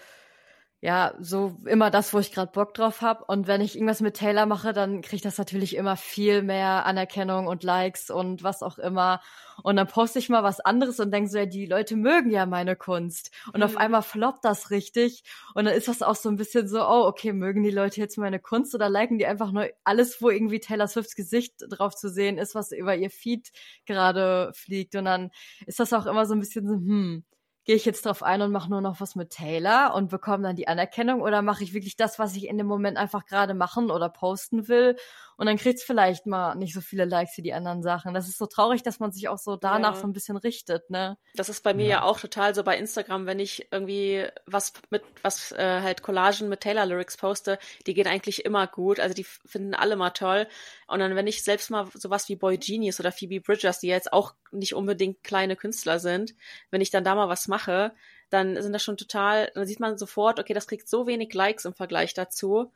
ja, so immer das, wo ich gerade Bock drauf habe. Und wenn ich irgendwas mit Taylor mache, dann kriege ich das natürlich immer viel mehr Anerkennung und Likes und was auch immer. Und dann poste ich mal was anderes und denke so, ja, die Leute mögen ja meine Kunst. Und mhm. auf einmal floppt das richtig. Und dann ist das auch so ein bisschen so, oh, okay, mögen die Leute jetzt meine Kunst oder liken die einfach nur alles, wo irgendwie Taylor Swifts Gesicht drauf zu sehen ist, was über ihr Feed gerade fliegt. Und dann ist das auch immer so ein bisschen so, hm, gehe ich jetzt drauf ein und mache nur noch was mit Taylor und bekomme dann die Anerkennung oder mache ich wirklich das, was ich in dem Moment einfach gerade machen oder posten will und dann kriegt's vielleicht mal nicht so viele Likes wie die anderen Sachen. Das ist so traurig, dass man sich auch so danach ja. so ein bisschen richtet, ne? Das ist bei mir ja. ja. auch total so bei Instagram, wenn ich irgendwie was mit, was äh, halt Collagen mit Taylor Lyrics poste, die gehen eigentlich immer gut. Also die finden alle mal toll. Und dann, wenn ich selbst mal sowas wie Boy Genius oder Phoebe Bridgers, die jetzt auch nicht unbedingt kleine Künstler sind, wenn ich dann da mal was mache, dann sind das schon total, dann sieht man sofort, okay, das kriegt so wenig Likes im Vergleich dazu.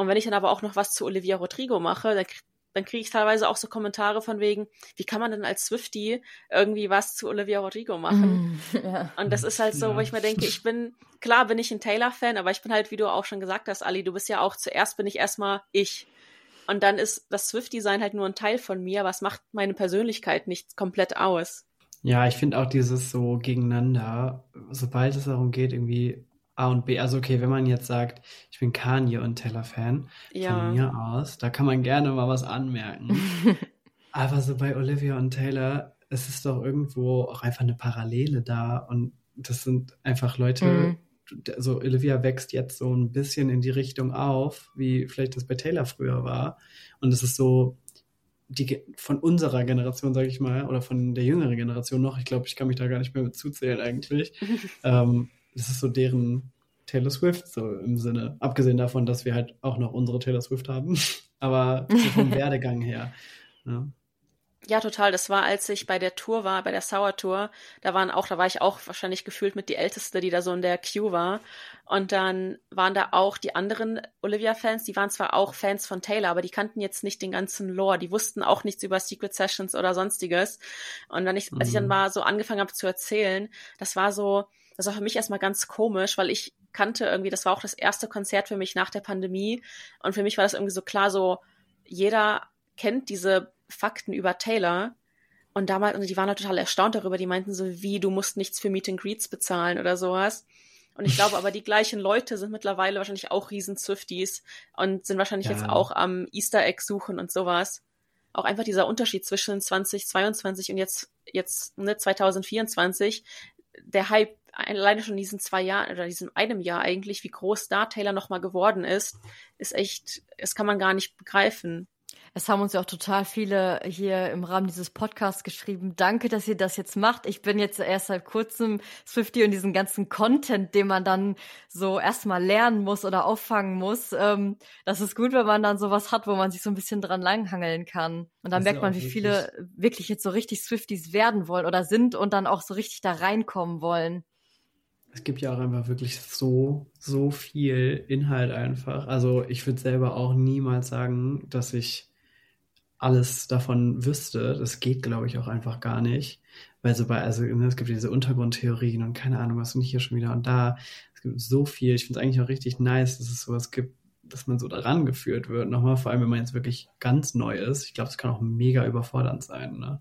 Und wenn ich dann aber auch noch was zu Olivia Rodrigo mache, dann, dann kriege ich teilweise auch so Kommentare von wegen, wie kann man denn als Swifty irgendwie was zu Olivia Rodrigo machen? Mm, ja. Und das ist halt so, ja. wo ich mir denke, ich bin, klar bin ich ein Taylor-Fan, aber ich bin halt, wie du auch schon gesagt hast, Ali, du bist ja auch, zuerst bin ich erstmal ich. Und dann ist das Swift-Design halt nur ein Teil von mir, was macht meine Persönlichkeit nicht komplett aus. Ja, ich finde auch dieses so gegeneinander, sobald es darum geht, irgendwie A und B. Also okay, wenn man jetzt sagt, ich bin Kanye und Taylor-Fan, ja. von mir aus, da kann man gerne mal was anmerken. Aber so bei Olivia und Taylor, es ist doch irgendwo auch einfach eine Parallele da und das sind einfach Leute, mhm. also Olivia wächst jetzt so ein bisschen in die Richtung auf, wie vielleicht das bei Taylor früher war. Und es ist so, die von unserer Generation, sage ich mal, oder von der jüngeren Generation noch, ich glaube, ich kann mich da gar nicht mehr mit zuzählen eigentlich. ähm, das ist so deren Taylor Swift, so im Sinne. Abgesehen davon, dass wir halt auch noch unsere Taylor Swift haben. Aber so vom Werdegang her. Ja. Ja, total. Das war, als ich bei der Tour war, bei der Sour Tour. Da waren auch, da war ich auch wahrscheinlich gefühlt mit die Älteste, die da so in der Queue war. Und dann waren da auch die anderen Olivia-Fans, die waren zwar auch Fans von Taylor, aber die kannten jetzt nicht den ganzen Lore. Die wussten auch nichts über Secret Sessions oder sonstiges. Und dann ich, als ich dann mhm. mal so angefangen habe zu erzählen, das war so, das war für mich erstmal ganz komisch, weil ich kannte irgendwie, das war auch das erste Konzert für mich nach der Pandemie. Und für mich war das irgendwie so klar, so jeder kennt diese Fakten über Taylor. Und damals, und die waren halt total erstaunt darüber, die meinten so, wie, du musst nichts für Meet and Greets bezahlen oder sowas. Und ich glaube aber, die gleichen Leute sind mittlerweile wahrscheinlich auch riesen Swifties und sind wahrscheinlich ja. jetzt auch am Easter Egg suchen und sowas. Auch einfach dieser Unterschied zwischen 2022 und jetzt, jetzt ne, 2024. Der Hype alleine schon in diesen zwei Jahren oder diesem einem Jahr eigentlich, wie groß da Taylor nochmal geworden ist, ist echt, das kann man gar nicht begreifen. Es haben uns ja auch total viele hier im Rahmen dieses Podcasts geschrieben. Danke, dass ihr das jetzt macht. Ich bin jetzt erst seit kurzem Swifty und diesen ganzen Content, den man dann so erstmal lernen muss oder auffangen muss. Ähm, das ist gut, wenn man dann sowas hat, wo man sich so ein bisschen dran langhangeln kann. Und dann das merkt man, wie viele wirklich jetzt so richtig Swifties werden wollen oder sind und dann auch so richtig da reinkommen wollen es gibt ja auch einfach wirklich so, so viel Inhalt einfach. Also ich würde selber auch niemals sagen, dass ich alles davon wüsste. Das geht, glaube ich, auch einfach gar nicht. Weil so bei, also ne, es gibt diese Untergrundtheorien und keine Ahnung, was und hier schon wieder und da. Es gibt so viel. Ich finde es eigentlich auch richtig nice, dass es sowas gibt, dass man so daran geführt wird. Nochmal, vor allem, wenn man jetzt wirklich ganz neu ist. Ich glaube, es kann auch mega überfordernd sein, ne?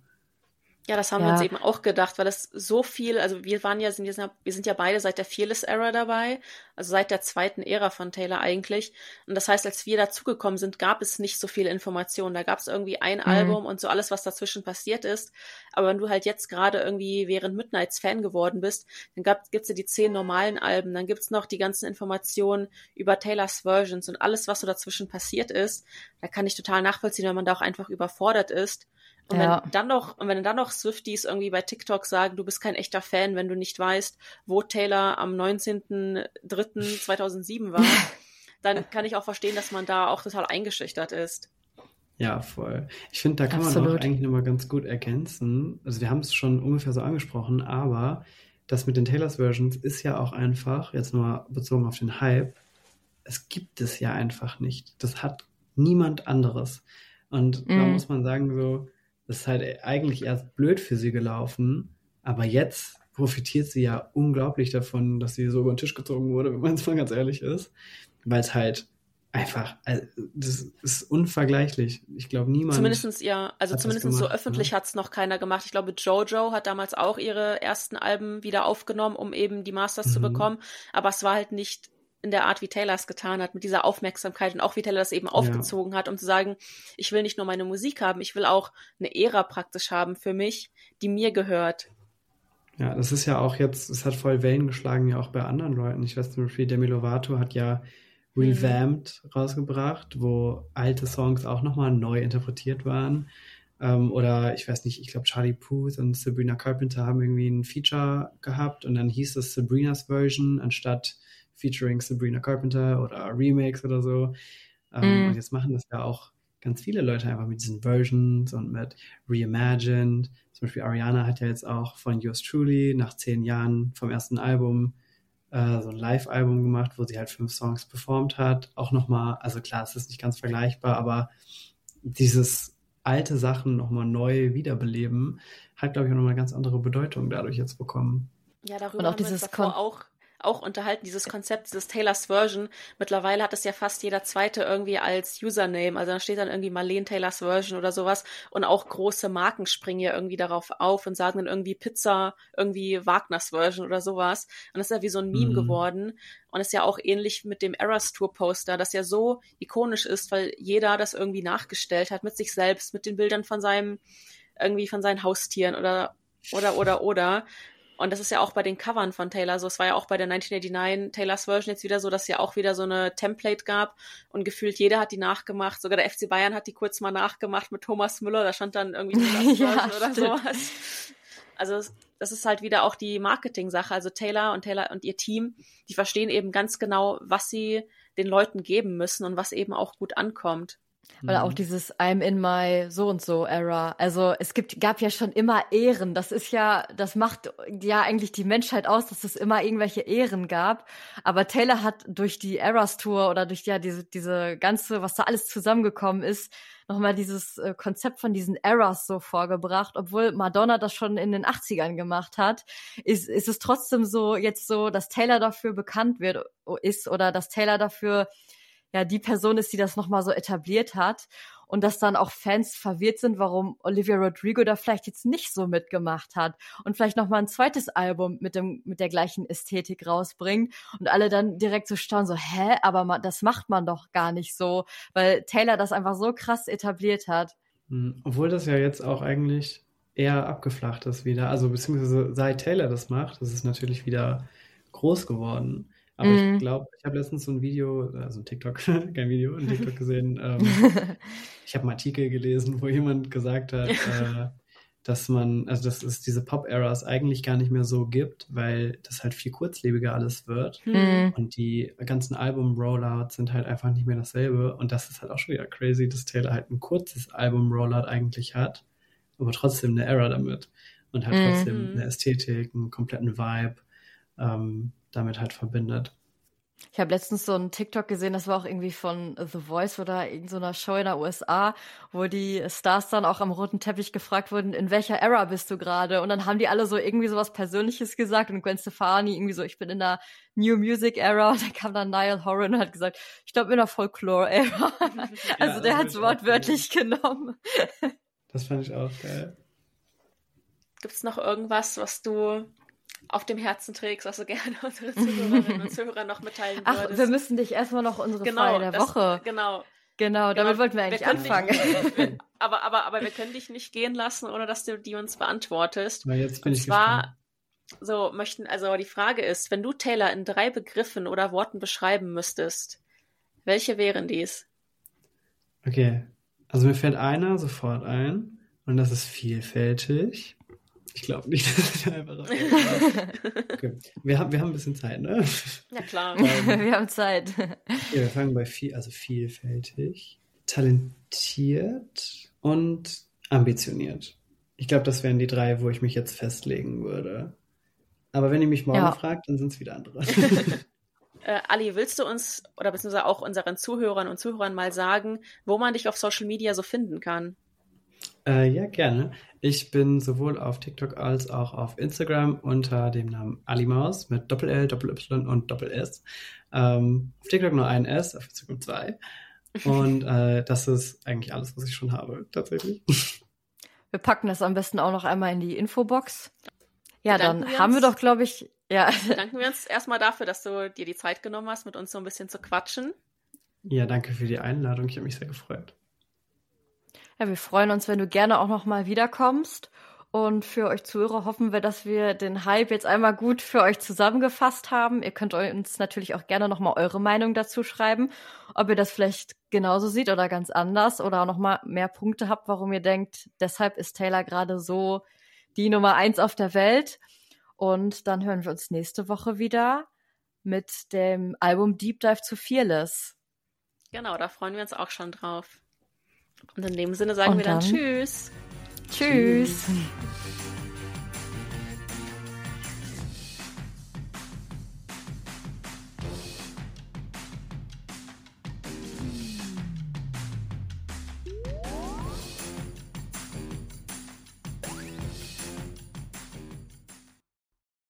Ja, das haben ja. wir uns eben auch gedacht, weil das so viel, also wir waren ja, sind, wir sind ja, beide seit der Fearless Era dabei, also seit der zweiten Ära von Taylor eigentlich. Und das heißt, als wir dazugekommen sind, gab es nicht so viel Information. Da gab es irgendwie ein mhm. Album und so alles, was dazwischen passiert ist. Aber wenn du halt jetzt gerade irgendwie während Midnights Fan geworden bist, dann gibt es ja die zehn normalen Alben, dann gibt es noch die ganzen Informationen über Taylors Versions und alles, was so dazwischen passiert ist. Da kann ich total nachvollziehen, wenn man da auch einfach überfordert ist. Und ja. wenn dann noch, und wenn dann noch Swifties irgendwie bei TikTok sagen, du bist kein echter Fan, wenn du nicht weißt, wo Taylor am 19.03.2007 war, dann kann ich auch verstehen, dass man da auch total eingeschüchtert ist. Ja, voll. Ich finde, da kann Absolut. man auch eigentlich nochmal ganz gut ergänzen. Also wir haben es schon ungefähr so angesprochen, aber das mit den Taylors Versions ist ja auch einfach, jetzt nur bezogen auf den Hype, es gibt es ja einfach nicht. Das hat niemand anderes. Und mm. da mhm. muss man sagen, so, ist halt eigentlich erst blöd für sie gelaufen, aber jetzt profitiert sie ja unglaublich davon, dass sie so über den Tisch gezogen wurde, wenn man es mal ganz ehrlich ist, weil es halt einfach, also das ist unvergleichlich. Ich glaube, niemand. Zumindestens ja, also zumindest so öffentlich ne? hat es noch keiner gemacht. Ich glaube, Jojo hat damals auch ihre ersten Alben wieder aufgenommen, um eben die Masters mhm. zu bekommen. Aber es war halt nicht in der Art, wie Taylor es getan hat, mit dieser Aufmerksamkeit und auch wie Taylor das eben ja. aufgezogen hat, um zu sagen, ich will nicht nur meine Musik haben, ich will auch eine Ära praktisch haben für mich, die mir gehört. Ja, das ist ja auch jetzt, es hat voll Wellen geschlagen, ja auch bei anderen Leuten. Ich weiß zum Beispiel, Demi Lovato hat ja Revamped mhm. rausgebracht, wo alte Songs auch nochmal neu interpretiert waren. Ähm, oder ich weiß nicht, ich glaube Charlie Puth und Sabrina Carpenter haben irgendwie ein Feature gehabt und dann hieß es Sabrinas Version anstatt featuring Sabrina Carpenter oder Remakes oder so. Ähm, mm. Und jetzt machen das ja auch ganz viele Leute einfach mit diesen Versions und mit Reimagined. Zum Beispiel Ariana hat ja jetzt auch von Yours Truly nach zehn Jahren vom ersten Album äh, so ein Live-Album gemacht, wo sie halt fünf Songs performt hat. Auch nochmal, also klar, es ist nicht ganz vergleichbar, aber dieses alte Sachen nochmal neu wiederbeleben, hat, glaube ich, auch nochmal eine ganz andere Bedeutung dadurch jetzt bekommen. Ja, darüber und auch dieses wir davor auch auch unterhalten, dieses Konzept, dieses Taylor's Version. Mittlerweile hat es ja fast jeder zweite irgendwie als Username. Also da steht dann irgendwie Marlene Taylor's Version oder sowas. Und auch große Marken springen ja irgendwie darauf auf und sagen dann irgendwie Pizza, irgendwie Wagners Version oder sowas. Und das ist ja wie so ein Meme mhm. geworden. Und ist ja auch ähnlich mit dem Eras Tour Poster, das ja so ikonisch ist, weil jeder das irgendwie nachgestellt hat mit sich selbst, mit den Bildern von seinem, irgendwie von seinen Haustieren oder, oder, oder, oder. Und das ist ja auch bei den Covern von Taylor so. Es war ja auch bei der 1989 Taylors Version jetzt wieder so, dass es ja auch wieder so eine Template gab und gefühlt jeder hat die nachgemacht. Sogar der FC Bayern hat die kurz mal nachgemacht mit Thomas Müller. Da stand dann irgendwie ja, oder sowas. Also das ist halt wieder auch die Marketing-Sache. Also Taylor und Taylor und ihr Team, die verstehen eben ganz genau, was sie den Leuten geben müssen und was eben auch gut ankommt. Oder auch mhm. dieses I'm in my so und so Era. Also es gibt, gab ja schon immer Ehren. Das ist ja, das macht ja eigentlich die Menschheit aus, dass es immer irgendwelche Ehren gab. Aber Taylor hat durch die Eras Tour oder durch ja diese, diese ganze, was da alles zusammengekommen ist, nochmal dieses äh, Konzept von diesen Eras so vorgebracht. Obwohl Madonna das schon in den 80ern gemacht hat, ist, ist es trotzdem so jetzt so, dass Taylor dafür bekannt wird, ist oder dass Taylor dafür ja die Person ist, die das nochmal so etabliert hat. und dass dann auch Fans verwirrt sind, warum Olivia Rodrigo da vielleicht jetzt nicht so mitgemacht hat und vielleicht noch mal ein zweites Album mit dem mit der gleichen Ästhetik rausbringt und alle dann direkt so staunen so hä, aber man, das macht man doch gar nicht so, weil Taylor das einfach so krass etabliert hat. Hm, obwohl das ja jetzt auch eigentlich eher abgeflacht ist wieder, also beziehungsweise seit Taylor das macht, ist es natürlich wieder groß geworden. Aber mm. ich glaube, ich habe letztens so ein Video, also ein TikTok, kein Video, ein TikTok gesehen. Ähm, ich habe einen Artikel gelesen, wo jemand gesagt hat, äh, dass man, also dass es diese Pop-Eras eigentlich gar nicht mehr so gibt, weil das halt viel kurzlebiger alles wird. Mm. Und die ganzen Album-Rollouts sind halt einfach nicht mehr dasselbe. Und das ist halt auch schon wieder crazy, dass Taylor halt ein kurzes Album-Rollout eigentlich hat, aber trotzdem eine Era damit. Und hat mm. trotzdem eine Ästhetik, einen kompletten Vibe. Ähm, damit halt verbindet. Ich habe letztens so einen TikTok gesehen, das war auch irgendwie von The Voice oder irgendeiner Show in der USA, wo die Stars dann auch am roten Teppich gefragt wurden, in welcher Era bist du gerade? Und dann haben die alle so irgendwie so was Persönliches gesagt und Gwen Stefani irgendwie so, ich bin in der New Music Era und dann kam dann Niall Horan und hat gesagt, ich glaube in der Folklore Era. also ja, der hat es wortwörtlich genommen. Das fand ich auch geil. Gibt es noch irgendwas, was du auf dem Herzen trägst, was du gerne unsere Zuhörerinnen und Zuhörer noch mitteilen Ach, würdest. wir müssen dich erstmal noch unsere genau, Frage der das, Woche. Genau. Genau, damit genau. wollten wir eigentlich wir anfangen. Dich, wir, aber, aber, aber wir können dich nicht gehen lassen, ohne dass du die uns beantwortest. Na, jetzt bin und ich zwar, gespannt. so möchten, also die Frage ist, wenn du Taylor in drei Begriffen oder Worten beschreiben müsstest, welche wären dies? Okay, also mir fällt einer sofort ein und das ist vielfältig. Ich glaube nicht, dass ich einfach okay. wir, haben, wir haben ein bisschen Zeit, ne? Ja, klar. Ähm, wir haben Zeit. Ja, wir fangen bei viel, also vielfältig, talentiert und ambitioniert. Ich glaube, das wären die drei, wo ich mich jetzt festlegen würde. Aber wenn ihr mich morgen ja. fragt, dann sind es wieder andere. äh, Ali, willst du uns oder beziehungsweise auch unseren Zuhörern und Zuhörern mal sagen, wo man dich auf Social Media so finden kann? Äh, ja, gerne. Ich bin sowohl auf TikTok als auch auf Instagram unter dem Namen Alimaus mit Doppel-L, Doppel-Y und Doppel-S. Ähm, auf TikTok nur ein S, auf Instagram zwei. Und äh, das ist eigentlich alles, was ich schon habe, tatsächlich. Wir packen das am besten auch noch einmal in die Infobox. Ja, Bedanken dann wir haben wir doch, glaube ich, ja. Danken wir uns erstmal dafür, dass du dir die Zeit genommen hast, mit uns so ein bisschen zu quatschen. Ja, danke für die Einladung. Ich habe mich sehr gefreut. Ja, wir freuen uns, wenn du gerne auch noch mal wiederkommst. Und für euch Zuhörer hoffen wir, dass wir den Hype jetzt einmal gut für euch zusammengefasst haben. Ihr könnt uns natürlich auch gerne noch mal eure Meinung dazu schreiben, ob ihr das vielleicht genauso seht oder ganz anders oder noch mal mehr Punkte habt, warum ihr denkt, deshalb ist Taylor gerade so die Nummer eins auf der Welt. Und dann hören wir uns nächste Woche wieder mit dem Album Deep Dive zu Fearless. Genau, da freuen wir uns auch schon drauf. Und in dem Sinne sagen Und wir dann, dann Tschüss. Tschüss. tschüss.